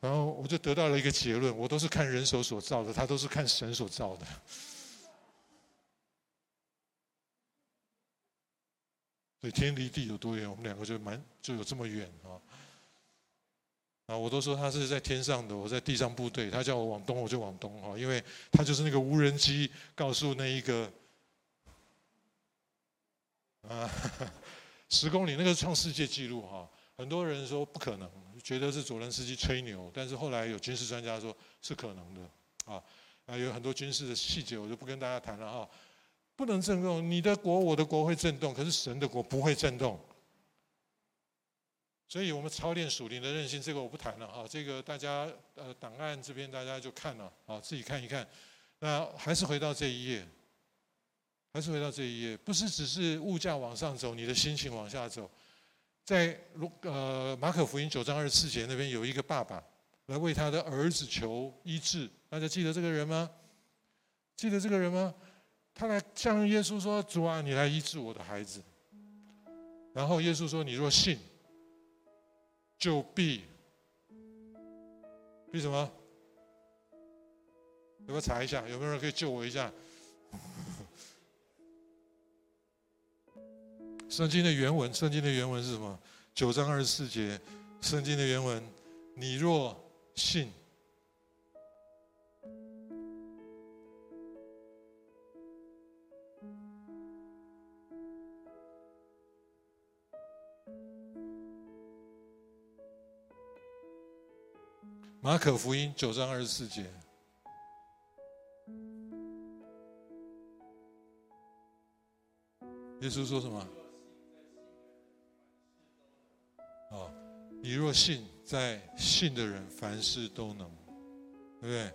然后我就得到了一个结论：我都是看人手所造的，他都是看神所造的。所以天离地有多远，我们两个就蛮就有这么远啊！啊，我都说他是在天上的，我在地上部队，他叫我往东，我就往东啊，因为他就是那个无人机告诉那一个啊 十公里，那个创世界纪录哈。很多人说不可能，觉得是佐伦斯基吹牛，但是后来有军事专家说是可能的，啊，啊，有很多军事的细节我就不跟大家谈了哈。不能震动，你的国我的国会震动，可是神的国不会震动。所以我们操练属灵的韧性，这个我不谈了哈，这个大家呃档案这边大家就看了啊，自己看一看。那还是回到这一页，还是回到这一页，不是只是物价往上走，你的心情往下走。在路呃马可福音九章二十四节那边有一个爸爸来为他的儿子求医治，大家记得这个人吗？记得这个人吗？他来向耶稣说：“主啊，你来医治我的孩子。”然后耶稣说：“你若信，就必必什么？有没有查一下？有没有人可以救我一下？”圣经的原文，圣经的原文是什么？九章二十四节，圣经的原文：你若信，马可福音九章二十四节，耶稣说什么？啊你若信，在信的人凡事都能，对不对？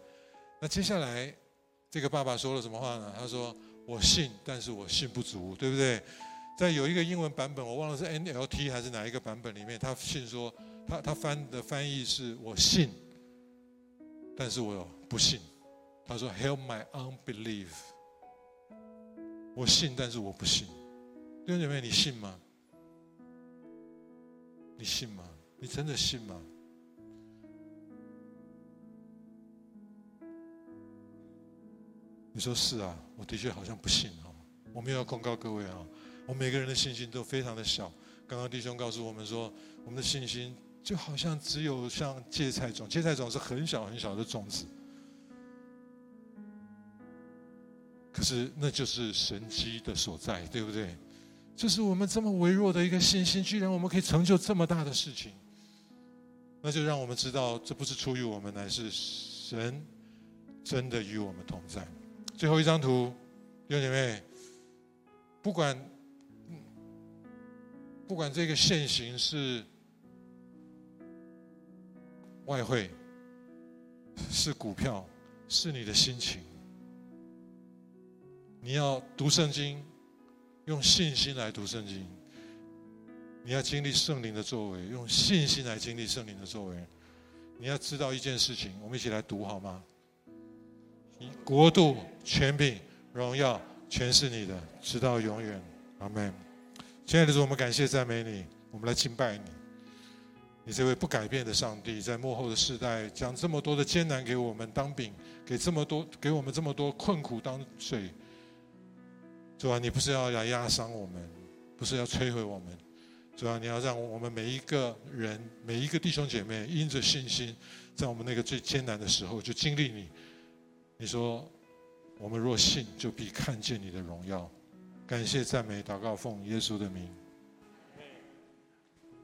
那接下来，这个爸爸说了什么话呢？他说：“我信，但是我信不足，对不对？”在有一个英文版本，我忘了是 NLT 还是哪一个版本里面，他信说，他他翻的翻译是我信，但是我不信。他说：“Help my unbelief。”我信，但是我不信。弟兄姐妹，你信吗？你信吗？你真的信吗？你说是啊，我的确好像不信啊。我们要控告各位啊，我们每个人的信心都非常的小。刚刚弟兄告诉我们说，我们的信心就好像只有像芥菜种，芥菜种是很小很小的种子，可是那就是神机的所在，对不对？就是我们这么微弱的一个信心，居然我们可以成就这么大的事情，那就让我们知道，这不是出于我们，乃是神真的与我们同在。最后一张图，弟兄姐妹，不管。不管这个现行是外汇，是股票，是你的心情，你要读圣经，用信心来读圣经；你要经历圣灵的作为，用信心来经历圣灵的作为。你要知道一件事情，我们一起来读好吗？国度、权柄、荣耀，全是你的，直到永远。阿门。亲爱的主，我们感谢赞美你，我们来敬拜你。你这位不改变的上帝，在幕后的世代，将这么多的艰难给我们当饼，给这么多给我们这么多困苦当水。对啊，你不是要来压伤我们，不是要摧毁我们。主啊，你要让我们每一个人、每一个弟兄姐妹，因着信心，在我们那个最艰难的时候，就经历你。你说，我们若信，就必看见你的荣耀。感谢赞美祷告，奉耶稣的名。